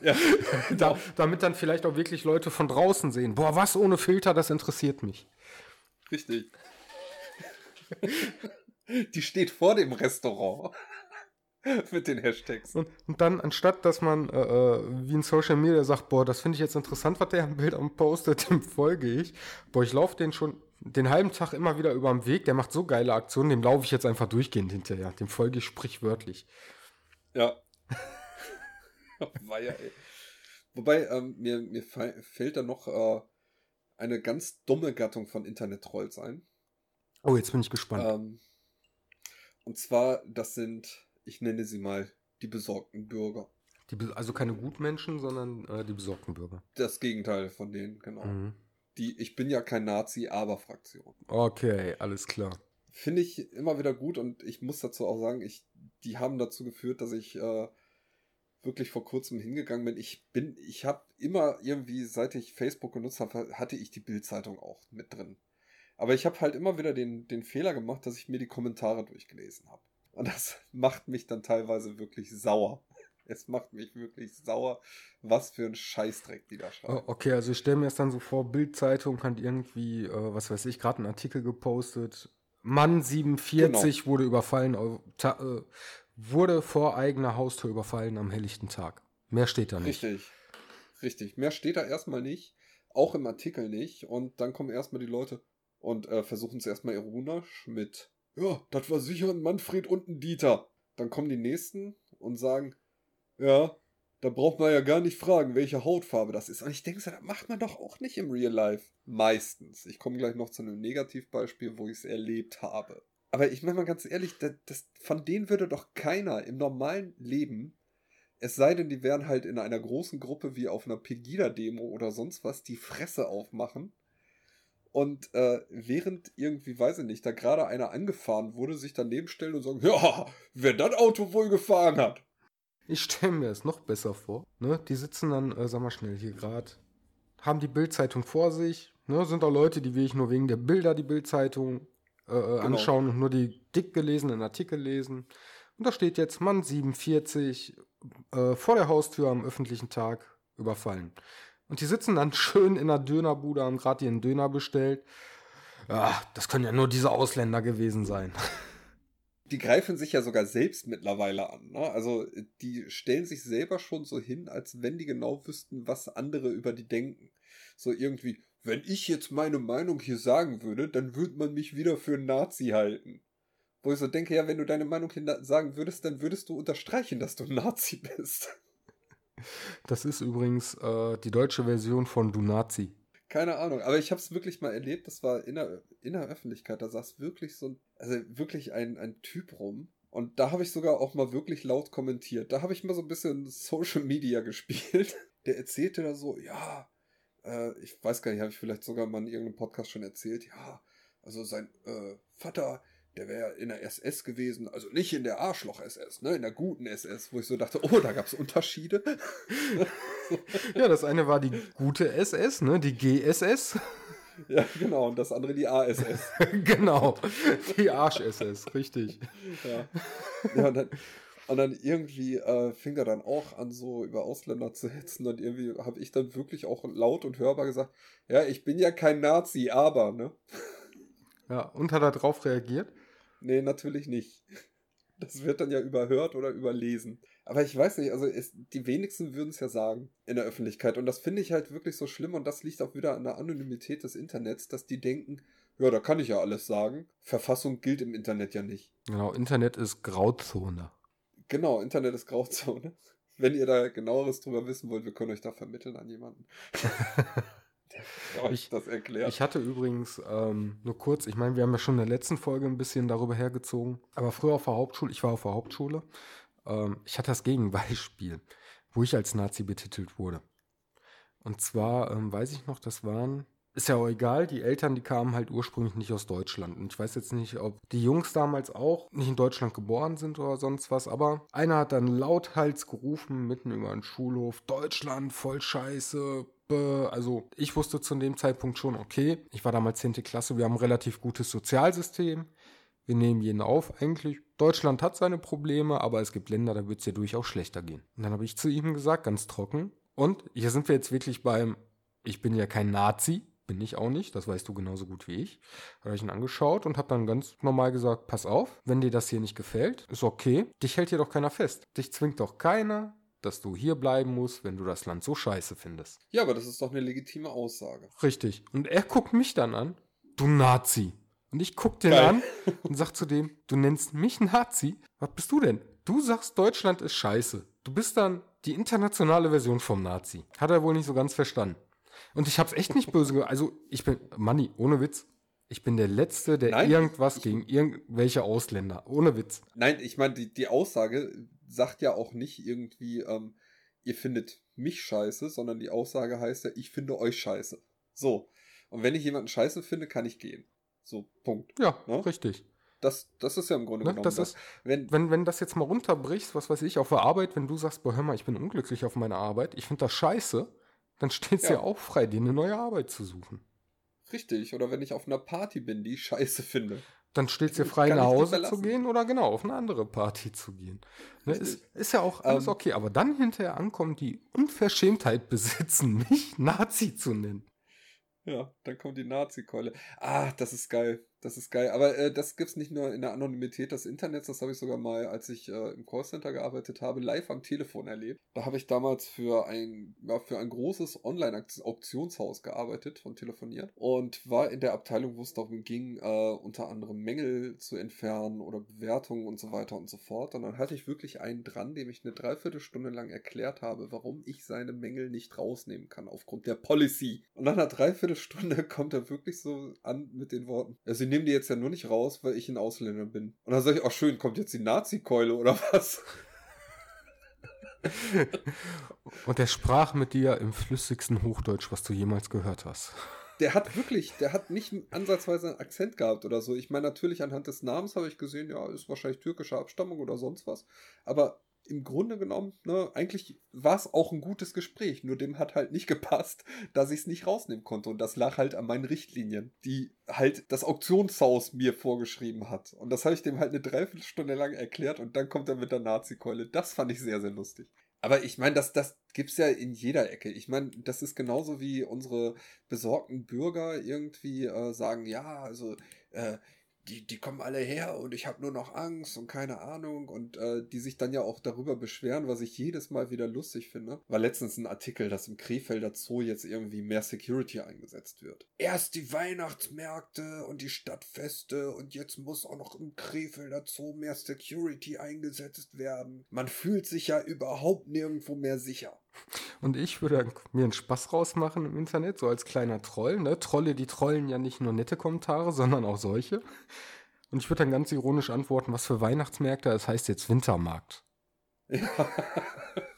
Ja, da, damit dann vielleicht auch wirklich Leute von draußen sehen. Boah, was ohne Filter, das interessiert mich. Richtig. Die steht vor dem Restaurant. Mit den Hashtags. Und, und dann, anstatt dass man äh, äh wie in Social Media sagt, boah, das finde ich jetzt interessant, was der am Bild am postet, dem folge ich. Boah, ich laufe den schon den halben Tag immer wieder über den Weg, der macht so geile Aktionen, dem laufe ich jetzt einfach durchgehend hinterher. Dem folge ich sprichwörtlich. Ja. Weiher, ey. Wobei, ähm, mir, mir fällt da noch äh, eine ganz dumme Gattung von Internet-Trolls ein. Oh, jetzt bin ich gespannt. Ähm, und zwar, das sind, ich nenne sie mal, die besorgten Bürger. Die, also keine Gutmenschen, sondern äh, die besorgten Bürger. Das Gegenteil von denen, genau. Mhm. Die Ich bin ja kein Nazi, aber Fraktion. Okay, alles klar. Finde ich immer wieder gut und ich muss dazu auch sagen, ich, die haben dazu geführt, dass ich äh, wirklich vor kurzem hingegangen bin. Ich bin, ich habe immer irgendwie, seit ich Facebook genutzt habe, hatte ich die Bildzeitung auch mit drin. Aber ich habe halt immer wieder den, den Fehler gemacht, dass ich mir die Kommentare durchgelesen habe. Und das macht mich dann teilweise wirklich sauer. Es macht mich wirklich sauer, was für ein Scheißdreck die da schreiben. Okay, also ich stelle mir das dann so vor, Bildzeitung hat irgendwie, äh, was weiß ich, gerade einen Artikel gepostet. Mann 47 genau. wurde überfallen, äh, wurde vor eigener Haustür überfallen am helllichten Tag. Mehr steht da nicht. Richtig, richtig. Mehr steht da erstmal nicht, auch im Artikel nicht. Und dann kommen erstmal die Leute und äh, versuchen es erstmal ironisch mit, ja, das war sicher ein Manfred und ein Dieter. Dann kommen die nächsten und sagen, ja, da braucht man ja gar nicht fragen, welche Hautfarbe das ist. Und ich denke, das macht man doch auch nicht im Real Life. Meistens. Ich komme gleich noch zu einem Negativbeispiel, wo ich es erlebt habe. Aber ich meine mal ganz ehrlich, das, das, von denen würde doch keiner im normalen Leben, es sei denn, die wären halt in einer großen Gruppe wie auf einer Pegida-Demo oder sonst was, die Fresse aufmachen. Und äh, während irgendwie, weiß ich nicht, da gerade einer angefahren wurde, sich daneben stellen und sagen, ja, wer das Auto wohl gefahren hat. Ich stelle mir es noch besser vor. Ne? Die sitzen dann, äh, sag mal schnell, hier gerade, haben die Bildzeitung vor sich. Ne? Sind auch Leute, die will ich nur wegen der Bilder die Bildzeitung äh, äh, genau. anschauen und nur die dick gelesenen Artikel lesen. Und da steht jetzt Mann 47 äh, vor der Haustür am öffentlichen Tag überfallen. Und die sitzen dann schön in der Dönerbude, haben gerade ihren Döner bestellt. Ja, das können ja nur diese Ausländer gewesen sein. die greifen sich ja sogar selbst mittlerweile an. Ne? Also die stellen sich selber schon so hin, als wenn die genau wüssten, was andere über die denken. So irgendwie, wenn ich jetzt meine Meinung hier sagen würde, dann würde man mich wieder für einen Nazi halten. Wo ich so denke, ja, wenn du deine Meinung hier sagen würdest, dann würdest du unterstreichen, dass du ein Nazi bist. Das ist übrigens äh, die deutsche Version von Du Nazi. Keine Ahnung, aber ich habe es wirklich mal erlebt, das war in der, in der Öffentlichkeit, da saß wirklich so ein, also wirklich ein, ein Typ rum. Und da habe ich sogar auch mal wirklich laut kommentiert. Da habe ich mal so ein bisschen Social Media gespielt. Der erzählte da so, ja, äh, ich weiß gar nicht, habe ich vielleicht sogar mal in irgendeinem Podcast schon erzählt, ja, also sein äh, Vater, der wäre in der SS gewesen, also nicht in der Arschloch-SS, ne, in der guten SS, wo ich so dachte, oh, da gab es Unterschiede. ja, das eine war die gute SS, ne, die GSS. Ja, genau, und das andere die ASS. genau, die Arsch-SS, richtig. Ja, ja dann, und dann irgendwie äh, fing er dann auch an, so über Ausländer zu hetzen und irgendwie habe ich dann wirklich auch laut und hörbar gesagt, ja, ich bin ja kein Nazi, aber, ne? Ja, und hat er darauf reagiert? Nee, natürlich nicht. Das wird dann ja überhört oder überlesen. Aber ich weiß nicht, also es, die wenigsten würden es ja sagen in der Öffentlichkeit. Und das finde ich halt wirklich so schlimm. Und das liegt auch wieder an der Anonymität des Internets, dass die denken, ja, da kann ich ja alles sagen. Verfassung gilt im Internet ja nicht. Genau, Internet ist Grauzone. Genau, Internet ist Grauzone. Wenn ihr da genaueres drüber wissen wollt, wir können euch da vermitteln an jemanden. ich, das erklärt. Ich hatte übrigens ähm, nur kurz, ich meine, wir haben ja schon in der letzten Folge ein bisschen darüber hergezogen, aber früher auf der Hauptschule, ich war auf der Hauptschule, ähm, ich hatte das Gegenbeispiel, wo ich als Nazi betitelt wurde. Und zwar ähm, weiß ich noch, das waren ist ja auch egal, die Eltern, die kamen halt ursprünglich nicht aus Deutschland. Und ich weiß jetzt nicht, ob die Jungs damals auch nicht in Deutschland geboren sind oder sonst was, aber einer hat dann lauthals gerufen, mitten über den Schulhof, Deutschland, voll scheiße. Also ich wusste zu dem Zeitpunkt schon, okay, ich war damals 10. Klasse, wir haben ein relativ gutes Sozialsystem. Wir nehmen jeden auf. Eigentlich, Deutschland hat seine Probleme, aber es gibt Länder, da wird es ja durchaus schlechter gehen. Und dann habe ich zu ihm gesagt, ganz trocken, und hier sind wir jetzt wirklich beim, ich bin ja kein Nazi, bin ich auch nicht, das weißt du genauso gut wie ich. Habe ich ihn angeschaut und habe dann ganz normal gesagt, pass auf, wenn dir das hier nicht gefällt, ist okay. Dich hält hier doch keiner fest. Dich zwingt doch keiner, dass du hier bleiben musst, wenn du das Land so scheiße findest. Ja, aber das ist doch eine legitime Aussage. Richtig. Und er guckt mich dann an, du Nazi. Und ich guck den Geil. an und sag zu dem, du nennst mich Nazi? Was bist du denn? Du sagst, Deutschland ist scheiße. Du bist dann die internationale Version vom Nazi. Hat er wohl nicht so ganz verstanden. Und ich hab's echt nicht böse gemacht. Also, ich bin, Manni, ohne Witz. Ich bin der Letzte, der Nein, irgendwas ich, gegen irgendwelche Ausländer. Ohne Witz. Nein, ich meine, die, die Aussage sagt ja auch nicht irgendwie, ähm, ihr findet mich scheiße, sondern die Aussage heißt ja, ich finde euch scheiße. So. Und wenn ich jemanden scheiße finde, kann ich gehen. So, Punkt. Ja, ne? richtig. Das, das ist ja im Grunde Ne, genommen das das. ist- Wenn, Wenn, wenn das jetzt mal runterbrichst, was weiß ich, auf der Arbeit, wenn du sagst, boah, hör mal, ich bin unglücklich auf meiner Arbeit, ich finde das scheiße, dann steht es Ja. dir auch frei, dir eine neue Arbeit zu suchen. richtig, oder wenn ich auf einer Party bin, die ich scheiße finde. Dann steht es dir frei, nach Hause zu gehen oder genau, auf eine andere Party zu gehen. Ne, ist, ist ja auch alles Ähm, okay, aber dann hinterher ankommen, die Unverschämtheit besitzen, mich Nazi zu nennen. Ja, dann kommt die Nazi-Keule. Ah, das ist geil. Das ist geil. Aber äh, das gibt's nicht nur in der Anonymität des Internets, das habe ich sogar mal, als ich äh, im Callcenter gearbeitet habe, live am Telefon erlebt. Da habe ich damals für ein, ja, für ein großes Online-Auktionshaus gearbeitet und telefoniert und war in der Abteilung, wo es darum ging, äh, unter anderem Mängel zu entfernen oder Bewertungen und so weiter und so fort. Und dann hatte ich wirklich einen dran, dem ich eine Dreiviertelstunde lang erklärt habe, warum ich seine Mängel nicht rausnehmen kann aufgrund der Policy. Und nach einer Dreiviertelstunde kommt er wirklich so an mit den Worten, ja, sie nehmen die jetzt ja nur nicht raus, weil ich ein Ausländer bin. Und dann sage ich, ach schön, kommt jetzt die Nazi-Keule oder was? Und er sprach mit dir im flüssigsten Hochdeutsch, was du jemals gehört hast. Der hat wirklich, der hat nicht ansatzweise einen Akzent gehabt oder so. Ich meine, natürlich anhand des Namens habe ich gesehen, ja, ist wahrscheinlich türkischer Abstammung oder sonst was. Aber im Grunde genommen, ne, eigentlich war es auch ein gutes Gespräch. Nur dem hat halt nicht gepasst, dass ich es nicht rausnehmen konnte. Und das lag halt an meinen Richtlinien, die halt das Auktionshaus mir vorgeschrieben hat. Und das habe ich dem halt eine Dreiviertelstunde lang erklärt und dann kommt er mit der Nazi-Keule. Das fand ich sehr, sehr lustig. Aber ich meine, das, das gibt's ja in jeder Ecke. Ich meine, das ist genauso wie unsere besorgten Bürger irgendwie äh, sagen, ja, also äh, die, die kommen alle her und ich habe nur noch Angst und keine Ahnung und äh, die sich dann ja auch darüber beschweren, was ich jedes Mal wieder lustig finde. War letztens ein Artikel, dass im Krefelder Zoo jetzt irgendwie mehr Security eingesetzt wird. Erst die Weihnachtsmärkte und die Stadtfeste und jetzt muss auch noch im Krefelder Zoo mehr Security eingesetzt werden. Man fühlt sich ja überhaupt nirgendwo mehr sicher. Und ich würde mir einen Spaß rausmachen im Internet, so als kleiner Troll. Ne? Trolle, die trollen ja nicht nur nette Kommentare, sondern auch solche. Und ich würde dann ganz ironisch antworten, was für Weihnachtsmärkte, das heißt jetzt Wintermarkt. Ja,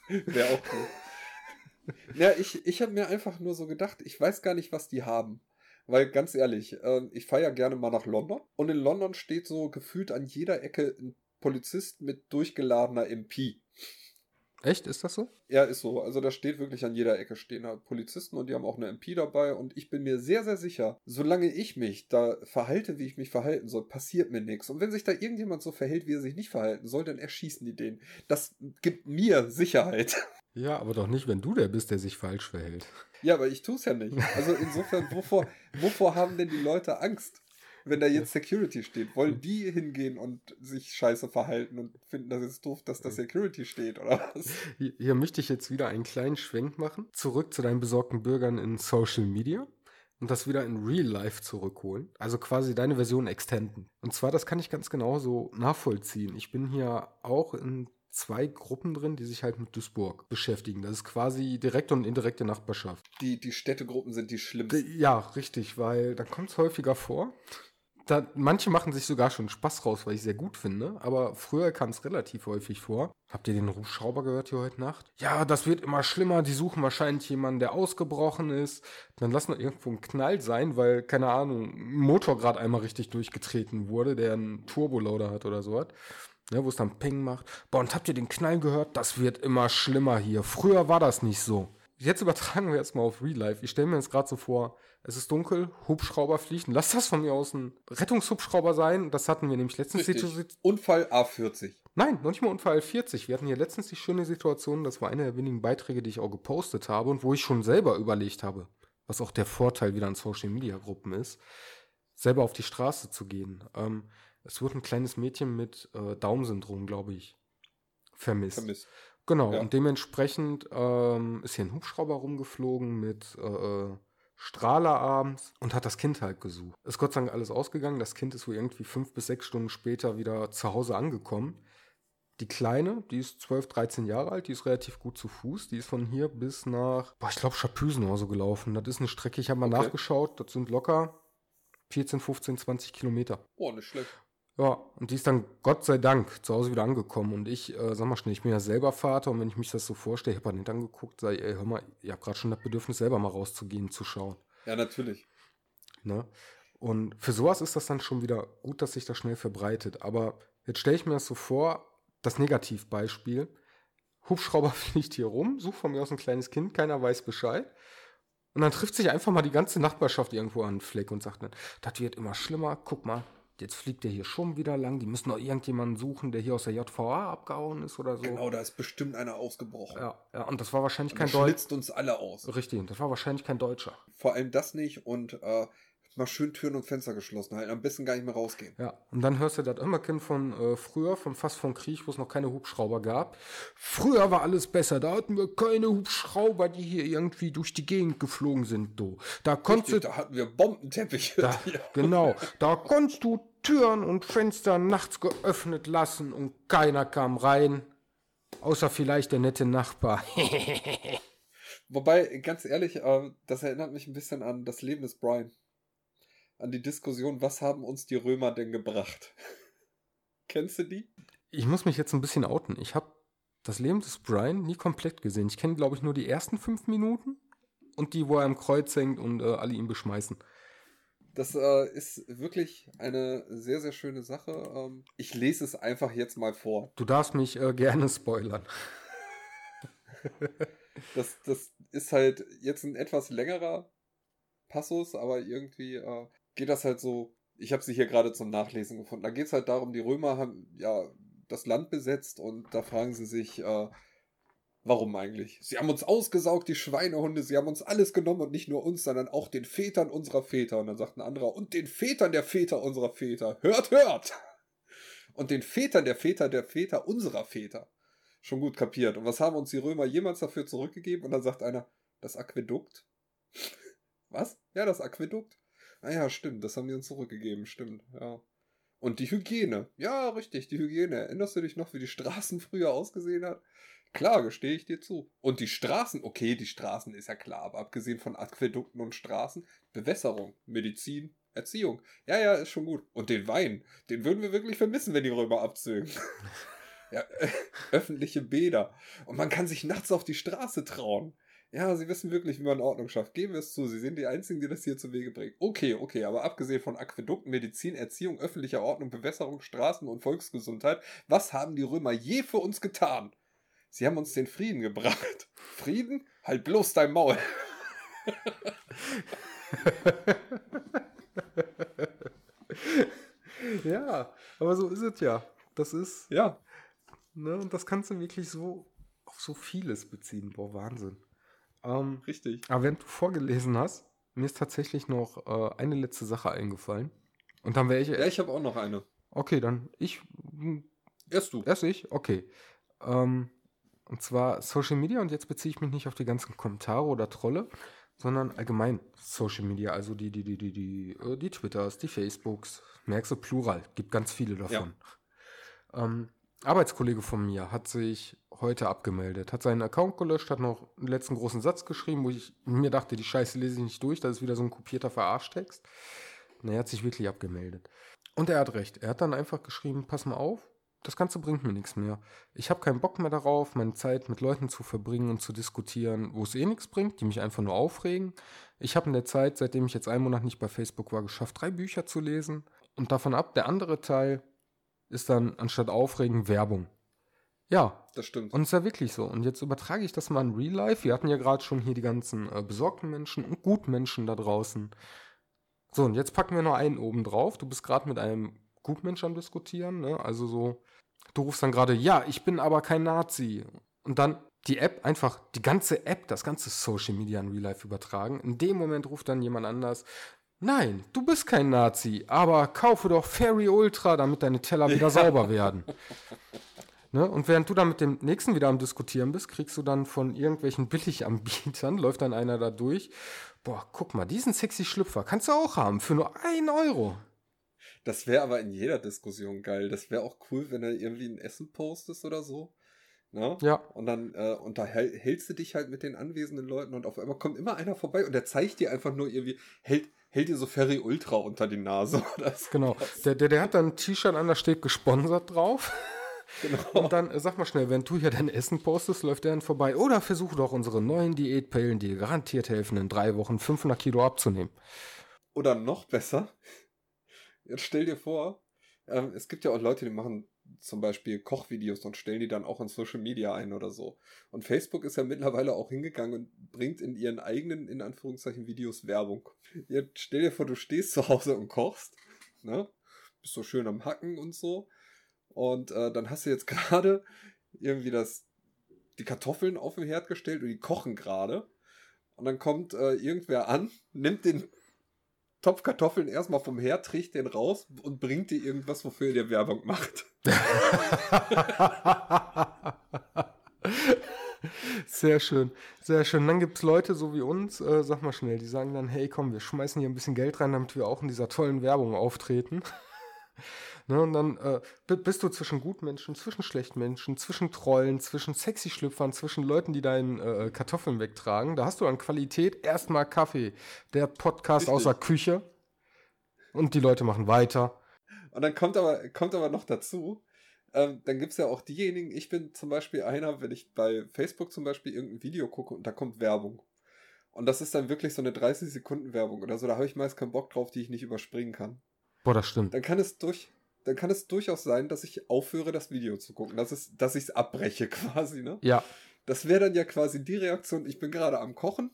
wäre auch cool. Ja, ich, ich habe mir einfach nur so gedacht, ich weiß gar nicht, was die haben. Weil ganz ehrlich, äh, ich fahre ja gerne mal nach London und in London steht so gefühlt an jeder Ecke ein Polizist mit durchgeladener MP. Echt, ist das so? Ja, ist so. Also da steht wirklich an jeder Ecke stehen da Polizisten und die haben auch eine MP dabei und ich bin mir sehr, sehr sicher, solange ich mich da verhalte, wie ich mich verhalten soll, passiert mir nichts. Und wenn sich da irgendjemand so verhält, wie er sich nicht verhalten soll, dann erschießen die den. Das gibt mir Sicherheit. Ja, aber doch nicht, wenn du der bist, der sich falsch verhält. Ja, aber ich tue es ja nicht. Also insofern, wovor, wovor haben denn die Leute Angst? Wenn da jetzt Security steht, wollen die hingehen und sich scheiße verhalten und finden das jetzt doof, dass da Security steht, oder was? Hier, hier möchte ich jetzt wieder einen kleinen Schwenk machen. Zurück zu deinen besorgten Bürgern in Social Media und das wieder in Real Life zurückholen. Also quasi deine Version extenden. Und zwar, das kann ich ganz genau so nachvollziehen. Ich bin hier auch in zwei Gruppen drin, die sich halt mit Duisburg beschäftigen. Das ist quasi direkte und indirekte Nachbarschaft. Die, die Städtegruppen sind die schlimmsten. Ja, richtig, weil da kommt es häufiger vor. Da, manche machen sich sogar schon Spaß raus, was ich sehr gut finde, aber früher kam es relativ häufig vor. Habt ihr den Rufschrauber gehört hier heute Nacht? Ja, das wird immer schlimmer, die suchen wahrscheinlich jemanden, der ausgebrochen ist. Dann lassen wir irgendwo einen Knall sein, weil, keine Ahnung, ein Motor gerade einmal richtig durchgetreten wurde, der einen Turboloader hat oder so hat. Ne, wo es dann Ping macht. Boah, und habt ihr den Knall gehört? Das wird immer schlimmer hier. Früher war das nicht so. Jetzt übertragen wir erstmal auf Real Life. Ich stelle mir jetzt gerade so vor, es ist dunkel, Hubschrauber fliegen. Lass das von mir aus ein Rettungshubschrauber sein. Das hatten wir nämlich letztens. Unfall A40. Nein, noch nicht mal Unfall 40. Wir hatten hier letztens die schöne Situation, das war einer der wenigen Beiträge, die ich auch gepostet habe und wo ich schon selber überlegt habe, was auch der Vorteil wieder an Social Media Gruppen ist, selber auf die Straße zu gehen. Ähm, es wurde ein kleines Mädchen mit äh, Daumen-Syndrom, glaube ich, vermisst. Vermisst. Genau, Ja. und dementsprechend ähm, ist hier ein Hubschrauber rumgeflogen mit äh, äh, Strahler abends und hat das Kind halt gesucht. Ist Gott sei Dank alles ausgegangen. Das Kind ist wohl irgendwie fünf bis sechs Stunden später wieder zu Hause angekommen. Die Kleine, die ist 12, 13 Jahre alt, die ist relativ gut zu Fuß. Die ist von hier bis nach, boah, ich glaube, Schapüsen oder so gelaufen. Das ist eine Strecke, ich habe mal Okay. nachgeschaut, das sind locker 14, 15, 20 Kilometer. Oh, nicht schlecht. Ja, und die ist dann Gott sei Dank zu Hause wieder angekommen. Und ich, äh, sag mal schnell, ich bin ja selber Vater und wenn ich mich das so vorstelle, ich habe halt nicht angeguckt, sag ich, ey, hör mal, ihr habt gerade schon das Bedürfnis, selber mal rauszugehen, zu schauen. Ja, natürlich. Ne? Und für sowas ist das dann schon wieder gut, dass sich das schnell verbreitet. Aber jetzt stelle ich mir das so vor, das Negativbeispiel. Hubschrauber fliegt hier rum, sucht von mir aus ein kleines Kind, keiner weiß Bescheid. Und dann trifft sich einfach mal die ganze Nachbarschaft irgendwo an den Fleck und sagt dann, das wird immer schlimmer, guck mal, jetzt fliegt der hier schon wieder lang, die müssen noch irgendjemanden suchen, der hier aus der JVA abgehauen ist oder so. Genau, da ist bestimmt einer ausgebrochen. Ja, ja und das war wahrscheinlich Und kein Deutscher. schlitzt uns alle aus. Richtig, das war wahrscheinlich kein Deutscher. Vor allem das nicht und äh, mal schön Türen und Fenster geschlossen halten. Am besten gar nicht mehr rausgehen. Ja, und dann hörst du das Immerkind von äh, früher, von fast vom Krieg, wo es noch keine Hubschrauber gab. Früher war alles besser, da hatten wir keine Hubschrauber, die hier irgendwie durch die Gegend geflogen sind, du. Da konntest Richtig, du, da hatten wir Bombenteppiche. da, genau, da konntest du Türen und Fenster nachts geöffnet lassen und keiner kam rein. Außer vielleicht der nette Nachbar. Wobei, ganz ehrlich, äh, das erinnert mich ein bisschen an das Leben des Brian. An die Diskussion, was haben uns die Römer denn gebracht? Kennst du die? Ich muss mich jetzt ein bisschen outen. Ich habe das Leben des Brian nie komplett gesehen. Ich kenne, glaube ich, nur die ersten fünf Minuten und die, wo er am Kreuz hängt und äh, alle ihn beschmeißen. Das äh, ist wirklich eine sehr, sehr schöne Sache. Ähm, ich lese es einfach jetzt mal vor. Du darfst mich äh, gerne spoilern. Das, das ist halt jetzt ein etwas längerer Passus, aber irgendwie äh, geht das halt so. Ich habe sie hier gerade zum Nachlesen gefunden. Da geht es halt darum, die Römer haben ja das Land besetzt und da fragen sie sich, äh, warum eigentlich? Sie haben uns ausgesaugt, die Schweinehunde, sie haben uns alles genommen und nicht nur uns, sondern auch den Vätern unserer Väter. Und dann sagt ein anderer, und den Vätern der Väter unserer Väter. Hört, hört! Und den Vätern der Väter der Väter unserer Väter. Schon gut kapiert. Und was haben uns die Römer jemals dafür zurückgegeben? Und dann sagt einer, das Aquädukt. Was? Ja, das Aquädukt. Ah ja, stimmt, das haben die uns zurückgegeben, stimmt, ja. Und die Hygiene. Ja, richtig, die Hygiene. Erinnerst du dich noch, wie die Straßen früher ausgesehen hat? Klar, gestehe ich dir zu. Und die Straßen, okay, die Straßen ist ja klar, aber abgesehen von Aquädukten und Straßen, Bewässerung, Medizin, Erziehung. Ja, ja, ist schon gut. Und den Wein, den würden wir wirklich vermissen, wenn die Römer abzögen. ja, äh, öffentliche Bäder. Und man kann sich nachts auf die Straße trauen. Ja, sie wissen wirklich, wie man Ordnung schafft. Geben wir es zu. Sie sind die Einzigen, die das hier zu Wege bringen. Okay, okay, aber abgesehen von Aquädukten, Medizin, Erziehung, öffentlicher Ordnung, Bewässerung, Straßen und Volksgesundheit, was haben die Römer je für uns getan? Sie haben uns den Frieden gebracht. Frieden? Halt bloß dein Maul. ja, aber so ist es ja. Das ist, Ja. ne, und das kannst du wirklich so auf so vieles beziehen. Boah, Wahnsinn. Ähm, Richtig. aber während du vorgelesen hast, mir ist tatsächlich noch äh, eine letzte Sache eingefallen. Und dann wäre ich. Ja, ich habe auch noch eine. Okay, dann ich. Erst du. Erst ich? Okay. Ähm, und zwar Social Media, und jetzt beziehe ich mich nicht auf die ganzen Kommentare oder Trolle, sondern allgemein Social Media, also die, die, die, die, die, äh, die Twitters, die Facebooks, merkst du, Plural, gibt ganz viele davon. Ähm, Arbeitskollege von mir hat sich heute abgemeldet, hat seinen Account gelöscht, hat noch einen letzten großen Satz geschrieben, wo ich mir dachte, die Scheiße lese ich nicht durch, das ist wieder so ein kopierter Verarschtext. Und er hat sich wirklich abgemeldet. Und er hat recht. Er hat dann einfach geschrieben, pass mal auf, das Ganze bringt mir nichts mehr. Ich habe keinen Bock mehr darauf, meine Zeit mit Leuten zu verbringen und zu diskutieren, wo es eh nichts bringt, die mich einfach nur aufregen. Ich habe in der Zeit, seitdem ich jetzt einen Monat nicht bei Facebook war, geschafft, drei Bücher zu lesen. Und davon ab, der andere Teil ist dann anstatt Aufregen Werbung. Ja, Das stimmt. und es ist ja wirklich so. Und jetzt übertrage ich das mal in Real Life. Wir hatten ja gerade schon hier die ganzen äh, besorgten Menschen und Gutmenschen da draußen. So, und jetzt packen wir noch einen oben drauf. Du bist gerade mit einem Gutmensch am Diskutieren, ne? Also so, du rufst dann gerade, ja, ich bin aber kein Nazi. Und dann die App, einfach die ganze App, das ganze Social Media in Real Life übertragen. In dem Moment ruft dann jemand anders, nein, du bist kein Nazi, aber kaufe doch Fairy Ultra, damit deine Teller wieder sauber werden. Ne? Und während du dann mit dem nächsten wieder am Diskutieren bist, kriegst du dann von irgendwelchen Billiganbietern, läuft dann einer da durch. Boah, guck mal, diesen sexy Schlüpfer kannst du auch haben für nur ein Euro. Das wäre aber in jeder Diskussion geil. Das wäre auch cool, wenn er irgendwie ein Essen postest oder so. Ne? Ja. Und dann äh, unterhältst du dich halt mit den anwesenden Leuten und auf einmal kommt immer einer vorbei und der zeigt dir einfach nur irgendwie, hält, hält dir so Ferry Ultra unter die Nase oder so. Genau. Der, der, der hat dann ein T-Shirt an, da steht gesponsert drauf. Genau. Und dann äh, sag mal schnell, wenn du hier dein Essen postest, läuft der dann vorbei. Oder versuch doch unsere neuen Diätpillen, die dir garantiert helfen, in drei Wochen 500 Kilo abzunehmen. Oder noch besser, jetzt stell dir vor, ähm, es gibt ja auch Leute, die machen zum Beispiel Kochvideos und stellen die dann auch in Social Media ein oder so. Und Facebook ist ja mittlerweile auch hingegangen und bringt in ihren eigenen, in Anführungszeichen, Videos Werbung. Jetzt stell dir vor, du stehst zu Hause und kochst, ne? Bist so schön am Hacken und so. Und äh, dann hast du jetzt gerade irgendwie das, die Kartoffeln auf den Herd gestellt und die kochen gerade. Und dann kommt äh, irgendwer an, nimmt den Topf Kartoffeln erstmal vom Herd, trägt den raus und bringt dir irgendwas, wofür dir Werbung macht. Sehr schön, sehr schön. Dann gibt es Leute so wie uns, äh, sag mal schnell, die sagen dann, hey komm, wir schmeißen hier ein bisschen Geld rein, damit wir auch in dieser tollen Werbung auftreten. Ne, und dann äh, bist du zwischen Gutmenschen, zwischen Schlechtmenschen, zwischen Trollen, zwischen Sexy-Schlüpfern, zwischen Leuten, die deinen äh, Kartoffeln wegtragen. Da hast du an Qualität erstmal Kaffee. Der Podcast Richtig. aus der Küche. Und die Leute machen weiter. Und dann kommt aber, kommt aber noch dazu, ähm, dann gibt es ja auch diejenigen, ich bin zum Beispiel einer, wenn ich bei Facebook zum Beispiel irgendein Video gucke und da kommt Werbung. Und das ist dann wirklich so eine 30 Sekunden Werbung oder so, da habe ich meist keinen Bock drauf, die ich nicht überspringen kann. Boah, das stimmt. Dann kann es durch, dann kann es durchaus sein, dass ich aufhöre, das Video zu gucken. Das ist, dass ich es abbreche quasi, ne? Ja. Das wäre dann ja quasi die Reaktion, ich bin gerade am Kochen,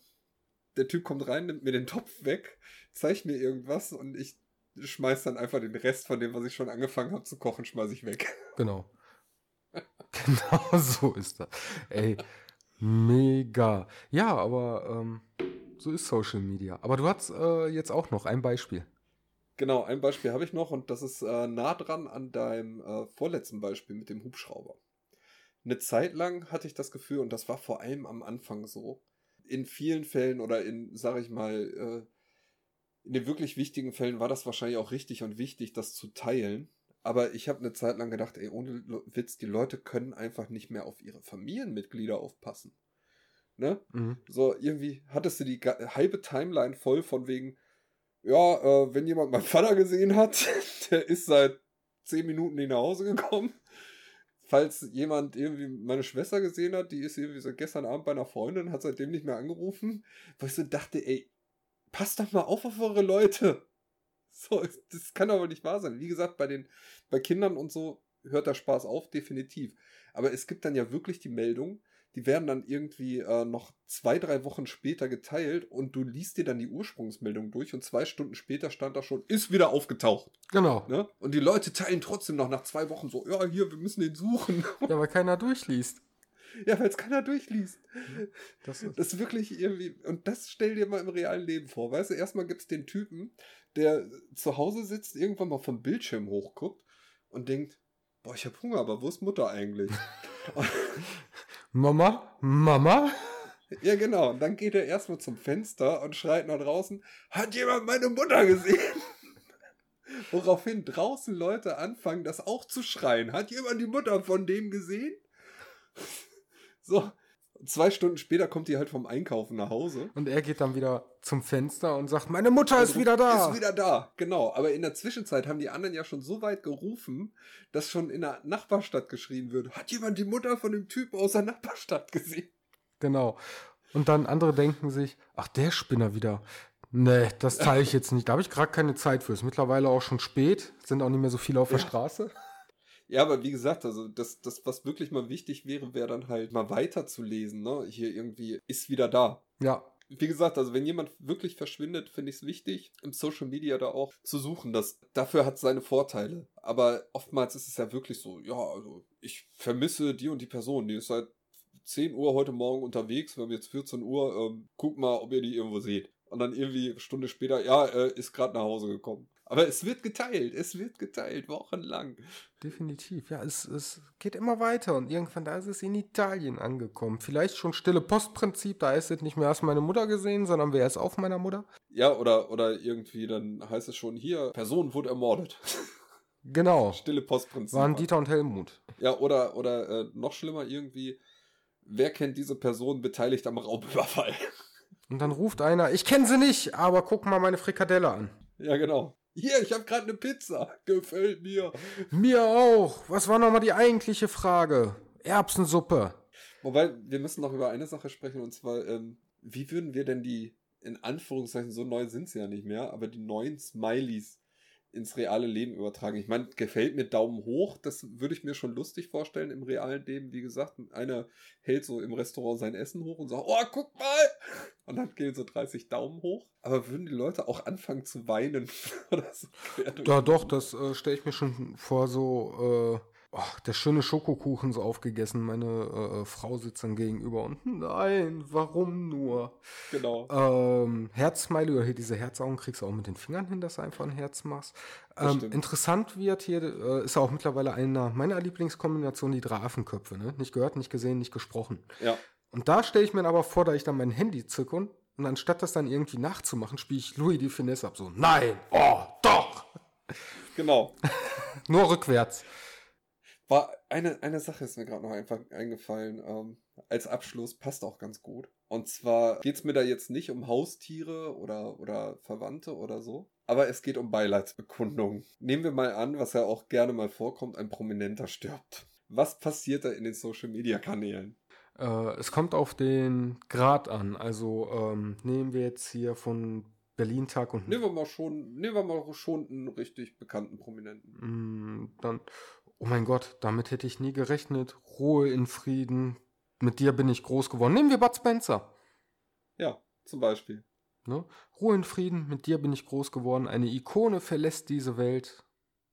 der Typ kommt rein, nimmt mir den Topf weg, zeigt mir irgendwas und ich schmeiß dann einfach den Rest von dem, was ich schon angefangen habe zu kochen, schmeiß ich weg. Genau. genau so ist das. Ey, mega. Ja, aber ähm, so ist Social Media. Aber du hast äh, jetzt auch noch ein Beispiel. Genau, ein Beispiel habe ich noch und das ist äh, nah dran an deinem äh, vorletzten Beispiel mit dem Hubschrauber. Eine Zeit lang hatte ich das Gefühl, und das war vor allem am Anfang so, in vielen Fällen oder in, sag ich mal, äh, in den wirklich wichtigen Fällen war das wahrscheinlich auch richtig und wichtig, das zu teilen. Aber ich habe eine Zeit lang gedacht, ey, ohne Witz, die Leute können einfach nicht mehr auf ihre Familienmitglieder aufpassen. Ne? Mhm. So, irgendwie hattest du die halbe Timeline voll von wegen, ja, äh, wenn jemand meinen Vater gesehen hat, der ist seit zehn Minuten nicht nach Hause gekommen. Falls jemand irgendwie meine Schwester gesehen hat, die ist irgendwie seit gestern Abend bei einer Freundin, hat seitdem nicht mehr angerufen, weil ich so dachte, ey, passt doch mal auf auf eure Leute. So, das kann aber nicht wahr sein. Wie gesagt, bei den, bei Kindern und so hört der Spaß auf, definitiv. Aber es gibt dann ja wirklich die Meldung, die werden dann irgendwie äh, noch zwei, drei Wochen später geteilt und du liest dir dann die Ursprungsmeldung durch und zwei Stunden später stand da schon, ist wieder aufgetaucht. Genau. Ne? Und die Leute teilen trotzdem noch nach zwei Wochen so, ja, hier, wir müssen den suchen. Ja, weil keiner durchliest. Ja, weil es keiner durchliest. Das ist, das ist wirklich irgendwie, und das stell dir mal im realen Leben vor. Weißt du, erstmal gibt es den Typen, der zu Hause sitzt, irgendwann mal vom Bildschirm hochguckt und denkt, boah, ich hab Hunger, aber wo ist Mutter eigentlich? Mama? Mama? Ja, genau. Und dann geht er erstmal zum Fenster und schreit nach draußen, hat jemand meine Mutter gesehen? Woraufhin draußen Leute anfangen, das auch zu schreien. Hat jemand die Mutter von dem gesehen? so. Zwei Stunden später kommt die halt vom Einkaufen nach Hause. Und er geht dann wieder zum Fenster und sagt, meine Mutter ist wieder da. Ist wieder da, genau. Aber in der Zwischenzeit haben die anderen ja schon so weit gerufen, dass schon in der Nachbarstadt geschrien wird. Hat jemand die Mutter von dem Typen aus der Nachbarstadt gesehen? Genau. Und dann andere denken sich, ach, der Spinner wieder. Nee, das teile ich jetzt nicht. Da habe ich gerade keine Zeit für. Ist mittlerweile auch schon spät. Sind auch nicht mehr so viele auf der ja. Straße. Ja, aber wie gesagt, also das, das, was wirklich mal wichtig wäre, wäre dann halt mal weiterzulesen, ne? Hier irgendwie ist wieder da. Ja. Wie gesagt, also wenn jemand wirklich verschwindet, finde ich es wichtig, im Social Media da auch zu suchen. Das, dafür hat es seine Vorteile. Aber oftmals ist es ja wirklich so, ja, also ich vermisse die und die Person, die ist seit 10 Uhr heute Morgen unterwegs, wir haben jetzt 14 Uhr, ähm, guck mal, ob ihr die irgendwo seht. Und dann irgendwie eine Stunde später, ja, äh, ist gerade nach Hause gekommen. Aber es wird geteilt, es wird geteilt, wochenlang. Definitiv, ja, es, es geht immer weiter und irgendwann da ist es in Italien angekommen. Vielleicht schon stille Postprinzip, da ist es nicht mehr, hast meine Mutter gesehen, sondern wer ist auf meiner Mutter? Ja, oder, oder irgendwie, dann heißt es schon hier, Person wurde ermordet. Genau. Stille Postprinzip. Waren Dieter und Helmut. Ja, oder, oder äh, noch schlimmer irgendwie, wer kennt diese Person beteiligt am Raubüberfall? Und dann ruft einer, ich kenne sie nicht, aber guck mal meine Frikadelle an. Ja, genau. Hier, ich habe gerade eine Pizza. Gefällt mir. Mir auch. Was war nochmal die eigentliche Frage? Erbsensuppe. Wobei, wir müssen noch über eine Sache sprechen, und zwar, ähm, wie würden wir denn die in Anführungszeichen, so neu sind sie ja nicht mehr, aber die neuen Smileys ins reale Leben übertragen. Ich meine, gefällt mir Daumen hoch, das würde ich mir schon lustig vorstellen im realen Leben. Wie gesagt, einer hält so im Restaurant sein Essen hoch und sagt, oh, guck mal! Und dann gehen so 30 Daumen hoch. Aber würden die Leute auch anfangen zu weinen? Oder so ja, doch, das äh, stelle ich mir schon vor, so, äh, oh, der schöne Schokokuchen so aufgegessen. Meine äh, äh, Frau sitzt dann gegenüber und nein, warum nur? Genau. Ähm, Herzsmiley oder hier diese Herzaugen kriegst du auch mit den Fingern hin, dass du einfach ein Herz machst. Ähm, interessant wird hier, äh, ist auch mittlerweile einer meiner Lieblingskombinationen, die drei Affenköpfe. Ne? Nicht gehört, nicht gesehen, nicht gesprochen. Ja. Und da stelle ich mir aber vor, da ich dann mein Handy zücke und, und anstatt das dann irgendwie nachzumachen, spiele ich Louis die Finesse ab. So, nein, oh, doch. Genau. Nur rückwärts. War eine, eine Sache ist mir gerade noch einfach eingefallen. Ähm, als Abschluss passt auch ganz gut. Und zwar geht es mir da jetzt nicht um Haustiere oder, oder Verwandte oder so. Aber es geht um Beileidsbekundungen. Nehmen wir mal an, was ja auch gerne mal vorkommt, ein Prominenter stirbt. Was passiert da in den Social-Media-Kanälen? Äh, es kommt auf den Grad an. Also ähm, nehmen wir jetzt hier von Berlin Tag und nehmen wir mal schon, nehmen wir mal schon einen richtig bekannten Prominenten. Mm, dann oh mein Gott, damit hätte ich nie gerechnet. Ruhe in Frieden. Mit dir bin ich groß geworden. Nehmen wir Bud Spencer. Ja, zum Beispiel. Ne? Ruhe in Frieden, mit dir bin ich groß geworden. Eine Ikone verlässt diese Welt.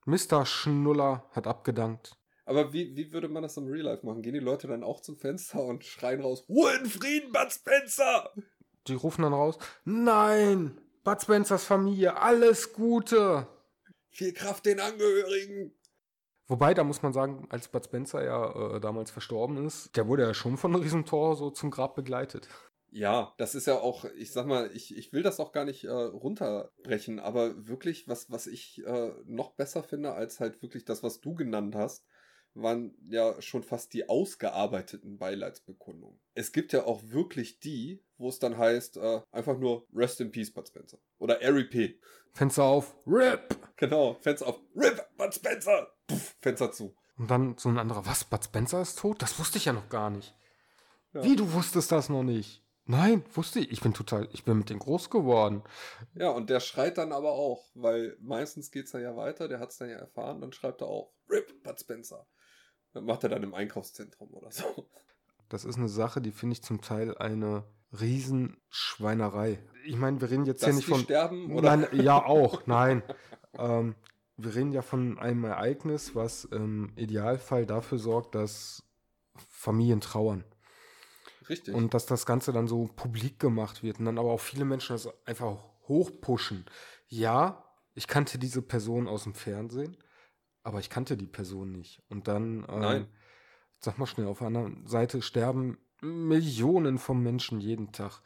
Mr. Schnuller hat abgedankt. Aber wie, wie würde man das im Real Life machen? Gehen die Leute dann auch zum Fenster und schreien raus, Ruhe in Frieden, Bud Spencer! Die rufen dann raus, nein, Bud Spencers Familie, alles Gute! Viel Kraft den Angehörigen! Wobei, da muss man sagen, als Bud Spencer ja äh, damals verstorben ist, der wurde ja schon von Riesentor so zum Grab begleitet. Ja, das ist ja auch, ich sag mal, ich, ich will das auch gar nicht äh, runterbrechen, aber wirklich, was, was ich äh, noch besser finde, als halt wirklich das, was du genannt hast, waren ja schon fast die ausgearbeiteten Beileidsbekundungen. Es gibt ja auch wirklich die, wo es dann heißt, äh, einfach nur Rest in Peace, Bud Spencer. Oder RIP. Fenster auf, RIP! Genau, Fenster auf, RIP, Bud Spencer! Puff, Fenster zu. Und dann so ein anderer, was, Bud Spencer ist tot? Das wusste ich ja noch gar nicht. Ja. Wie, du wusstest das noch nicht? Nein, wusste ich. Ich bin total, ich bin mit dem groß geworden. Ja, und der schreit dann aber auch, weil meistens geht es ja weiter, der hat es dann ja erfahren, dann schreibt er auch, RIP, Bud Spencer. Das macht er dann im Einkaufszentrum oder so. Das ist eine Sache, die finde ich zum Teil eine Riesenschweinerei. Ich meine, wir reden jetzt Dass hier nicht von. sterben oder? Nein, ja, auch, nein. ähm, wir reden ja von einem Ereignis, was im Idealfall dafür sorgt, dass Familien trauern. Richtig. Und dass das Ganze dann so publik gemacht wird und dann aber auch viele Menschen das einfach hochpushen. Ja, ich kannte diese Person aus dem Fernsehen aber ich kannte die Person nicht. Und dann, ähm, sag mal schnell, auf der anderen Seite sterben Millionen von Menschen jeden Tag.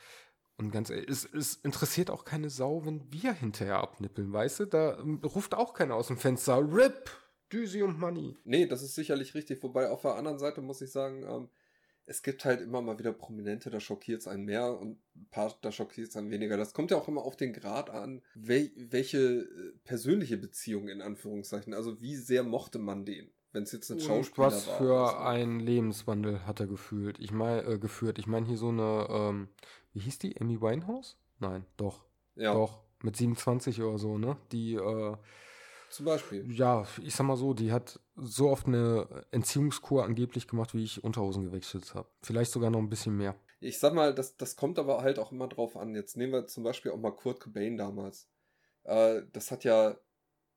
Und ganz ehrlich, es, es interessiert auch keine Sau, wenn wir hinterher abnippeln, weißt du? Da ähm, ruft auch keiner aus dem Fenster, RIP, Düsi und Money. Nee, das ist sicherlich richtig. Wobei auf der anderen Seite muss ich sagen, ähm, es gibt halt immer mal wieder Prominente, da schockiert es einen mehr und ein paar, da schockiert es einen weniger. Das kommt ja auch immer auf den Grad an, wel, welche äh, persönliche Beziehung in Anführungszeichen, also wie sehr mochte man den, wenn es jetzt ein Schauspieler was war. Was für so. ein Lebenswandel hat er gefühlt? Ich meine, äh, geführt. Ich meine hier so eine, ähm, wie hieß die? Amy Winehouse? Nein, doch. Ja. Doch, mit 27 oder so, ne? Die, äh, zum Beispiel. Ja, ich sag mal so, die hat so oft eine Entziehungskur angeblich gemacht, wie ich Unterhosen gewechselt habe. Vielleicht sogar noch ein bisschen mehr. Ich sag mal, das, das kommt aber halt auch immer drauf an. Jetzt nehmen wir zum Beispiel auch mal Kurt Cobain damals. Äh, das hat ja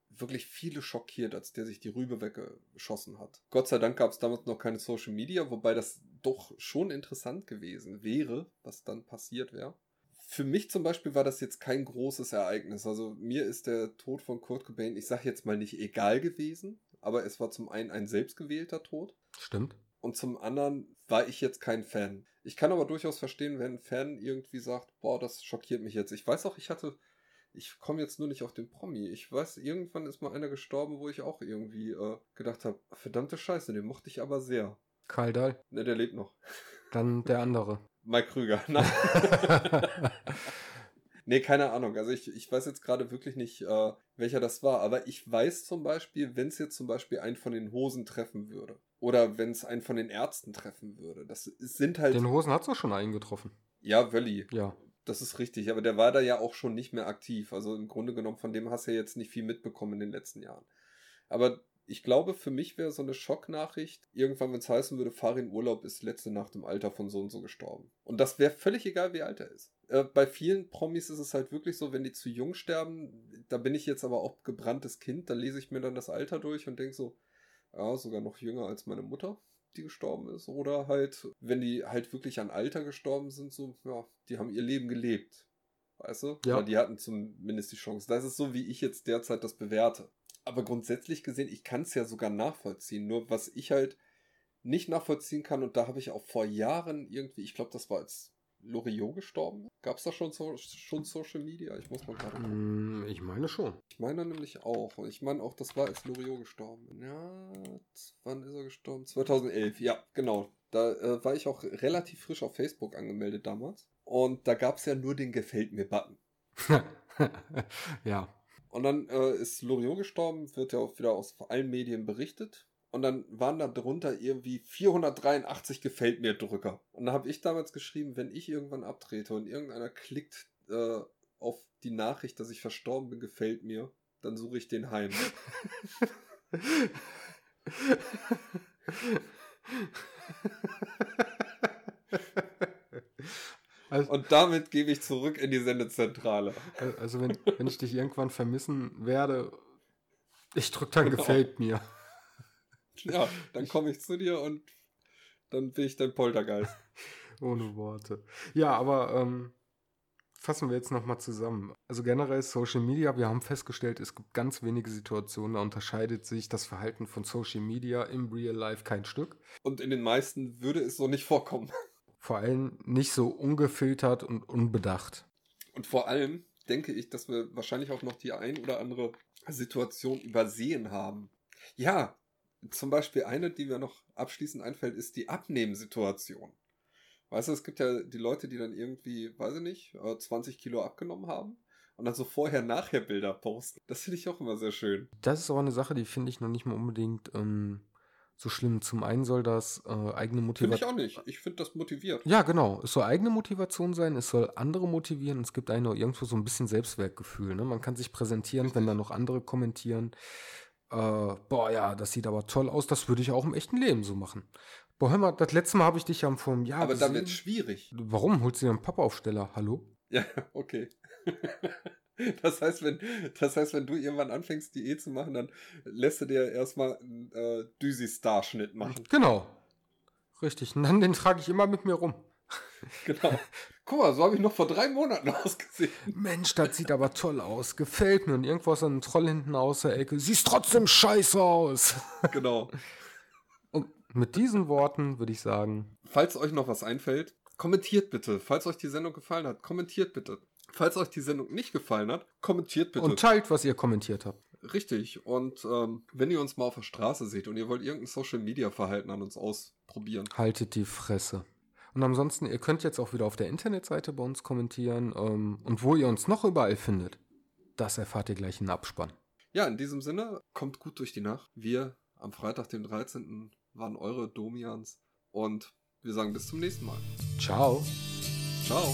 wirklich viele schockiert, als der sich die Rübe weggeschossen hat. Gott sei Dank gab es damals noch keine Social Media, wobei das doch schon interessant gewesen wäre, was dann passiert wäre für mich zum Beispiel war das jetzt kein großes Ereignis. Also mir ist der Tod von Kurt Cobain, ich sag jetzt mal nicht egal gewesen, aber es war zum einen ein selbstgewählter Tod. Stimmt. Und zum anderen war ich jetzt kein Fan. Ich kann aber durchaus verstehen, wenn ein Fan irgendwie sagt, boah, das schockiert mich jetzt. Ich weiß auch, ich hatte, ich komme jetzt nur nicht auf den Promi. Ich weiß, irgendwann ist mal einer gestorben, wo ich auch irgendwie äh, gedacht habe, verdammte Scheiße, den mochte ich aber sehr. Karl Dahl? Ne, der lebt noch. Dann der andere. Mike Krüger. Nein. nee, keine Ahnung. Also ich, ich weiß jetzt gerade wirklich nicht, äh, welcher das war. Aber ich weiß zum Beispiel, wenn es jetzt zum Beispiel einen von den Hosen treffen würde. Oder wenn es einen von den Ärzten treffen würde. Das sind halt. Den Hosen hat es doch schon einen getroffen. Ja, Wölli. Ja. Das ist richtig, aber der war da ja auch schon nicht mehr aktiv. Also im Grunde genommen, von dem hast du ja jetzt nicht viel mitbekommen in den letzten Jahren. Aber ich glaube, für mich wäre so eine Schocknachricht, irgendwann, wenn es heißen würde, Farin Urlaub ist letzte Nacht im Alter von so und so gestorben. Und das wäre völlig egal, wie alt er ist. Äh, bei vielen Promis ist es halt wirklich so, wenn die zu jung sterben, da bin ich jetzt aber auch gebranntes Kind, da lese ich mir dann das Alter durch und denke so, ja, sogar noch jünger als meine Mutter, die gestorben ist. Oder halt, wenn die halt wirklich an Alter gestorben sind, so, ja, die haben ihr Leben gelebt. Weißt du? Ja. Oder die hatten zumindest die Chance. Das ist so, wie ich jetzt derzeit das bewerte. Aber grundsätzlich gesehen, ich kann es ja sogar nachvollziehen. Nur was ich halt nicht nachvollziehen kann, und da habe ich auch vor Jahren irgendwie, ich glaube, das war als Loriot gestorben. Gab es da schon, so, schon Social Media? Ich muss mal gerade gucken. Mm, ich meine schon. Ich meine nämlich auch. Und ich meine auch, das war als Loriot gestorben. Ja, wann ist er gestorben? 2011. Ja, genau. Da äh, war ich auch relativ frisch auf Facebook angemeldet damals. Und da gab es ja nur den Gefällt mir-Button. ja. Und dann äh, ist Loriot gestorben, wird ja auch wieder aus allen Medien berichtet. Und dann waren da drunter irgendwie 483 gefällt mir Drücker. Und da habe ich damals geschrieben, wenn ich irgendwann abtrete und irgendeiner klickt äh, auf die Nachricht, dass ich verstorben bin, gefällt mir, dann suche ich den heim. Also, und damit gebe ich zurück in die Sendezentrale. Also wenn, wenn ich dich irgendwann vermissen werde, ich drücke dann genau. gefällt mir. Ja, dann komme ich zu dir und dann bin ich dein Poltergeist. Ohne Worte. Ja, aber ähm, fassen wir jetzt nochmal zusammen. Also generell Social Media, wir haben festgestellt, es gibt ganz wenige Situationen, da unterscheidet sich das Verhalten von Social Media im Real Life kein Stück. Und in den meisten würde es so nicht vorkommen. Vor allem nicht so ungefiltert und unbedacht. Und vor allem denke ich, dass wir wahrscheinlich auch noch die ein oder andere Situation übersehen haben. Ja, zum Beispiel eine, die mir noch abschließend einfällt, ist die Abnehmensituation. Weißt du, es gibt ja die Leute, die dann irgendwie, weiß ich nicht, 20 äh, Kilo abgenommen haben und dann so vorher-nachher Bilder posten. Das finde ich auch immer sehr schön. Das ist aber eine Sache, die finde ich noch nicht mal unbedingt ähm, so schlimm. Zum einen soll das äh, eigene Motivation. Finde ich auch nicht. Ich finde das motiviert. Ja, genau. Es soll eigene Motivation sein, es soll andere motivieren. Es gibt einem irgendwo so ein bisschen Selbstwertgefühl. Ne? Man kann sich präsentieren, Richtig. wenn da noch andere kommentieren. Äh, boah, ja, das sieht aber toll aus. Das würde ich auch im echten Leben so machen. Boah, hör mal, das letzte Mal habe ich dich ja vor einem Jahr Aber gesehen. da wird schwierig. Warum? Holst du dir einen Pappaufsteller? Hallo? Ja, okay. Das heißt, wenn, das heißt, wenn du irgendwann anfängst, Diät zu machen, dann lässt du dir erstmal einen äh, Düsi-Star-Schnitt machen. Genau. Richtig. Und dann den trage ich immer mit mir rum. Genau. Guck mal, so habe ich noch vor drei Monaten ausgesehen. Mensch, das sieht aber toll aus. Gefällt mir. Und irgendwo ist ein Troll hinten aus der Ecke. Siehst trotzdem scheiße aus. Genau. Und mit diesen Worten würde ich sagen. Falls euch noch was einfällt, kommentiert bitte. Falls euch die Sendung gefallen hat, kommentiert bitte. Falls euch die Sendung nicht gefallen hat, kommentiert bitte. Und teilt, was ihr kommentiert habt. Richtig. Und ähm, wenn ihr uns mal auf der Straße seht und ihr wollt irgendein Social Media Verhalten an uns ausprobieren, haltet die Fresse. Und ansonsten, ihr könnt jetzt auch wieder auf der Internetseite bei uns kommentieren. Ähm, und wo ihr uns noch überall findet, das erfahrt ihr gleich in Abspann. Ja, in diesem Sinne, kommt gut durch die Nacht. Wir am Freitag, dem 13. waren eure Domians. Und wir sagen bis zum nächsten Mal. Ciao. Ciao.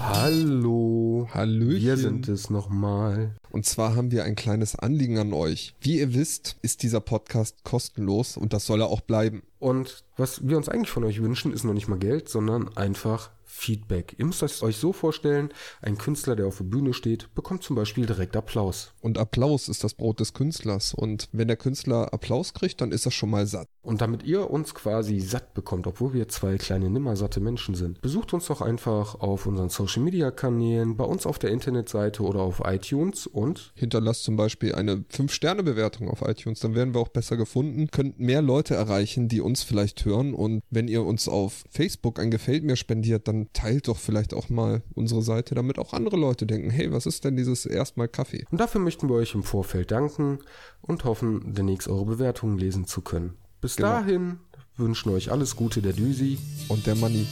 Hallo. Hallöchen. Wir sind es nochmal. Und zwar haben wir ein kleines Anliegen an euch. Wie ihr wisst, ist dieser Podcast kostenlos und das soll er auch bleiben. Und was wir uns eigentlich von euch wünschen, ist noch nicht mal Geld, sondern einfach Feedback. Ihr müsst es euch so vorstellen, ein Künstler, der auf der Bühne steht, bekommt zum Beispiel direkt Applaus. Und Applaus ist das Brot des Künstlers. Und wenn der Künstler Applaus kriegt, dann ist er schon mal satt. Und damit ihr uns quasi satt bekommt, obwohl wir zwei kleine nimmersatte Menschen sind, besucht uns doch einfach auf unseren Social Media Kanälen, bei uns auf der Internetseite oder auf iTunes und hinterlasst zum Beispiel eine 5-Sterne-Bewertung auf iTunes. Dann werden wir auch besser gefunden, könnt mehr Leute erreichen, die uns vielleicht hören. Und wenn ihr uns auf Facebook ein Gefällt mir spendiert, dann teilt doch vielleicht auch mal unsere Seite, damit auch andere Leute denken, hey, was ist denn dieses erstmal Kaffee? Und dafür möchten wir euch im Vorfeld danken und hoffen, demnächst eure Bewertungen lesen zu können. Bis genau. dahin wünschen euch alles Gute der Düsi und der Manni.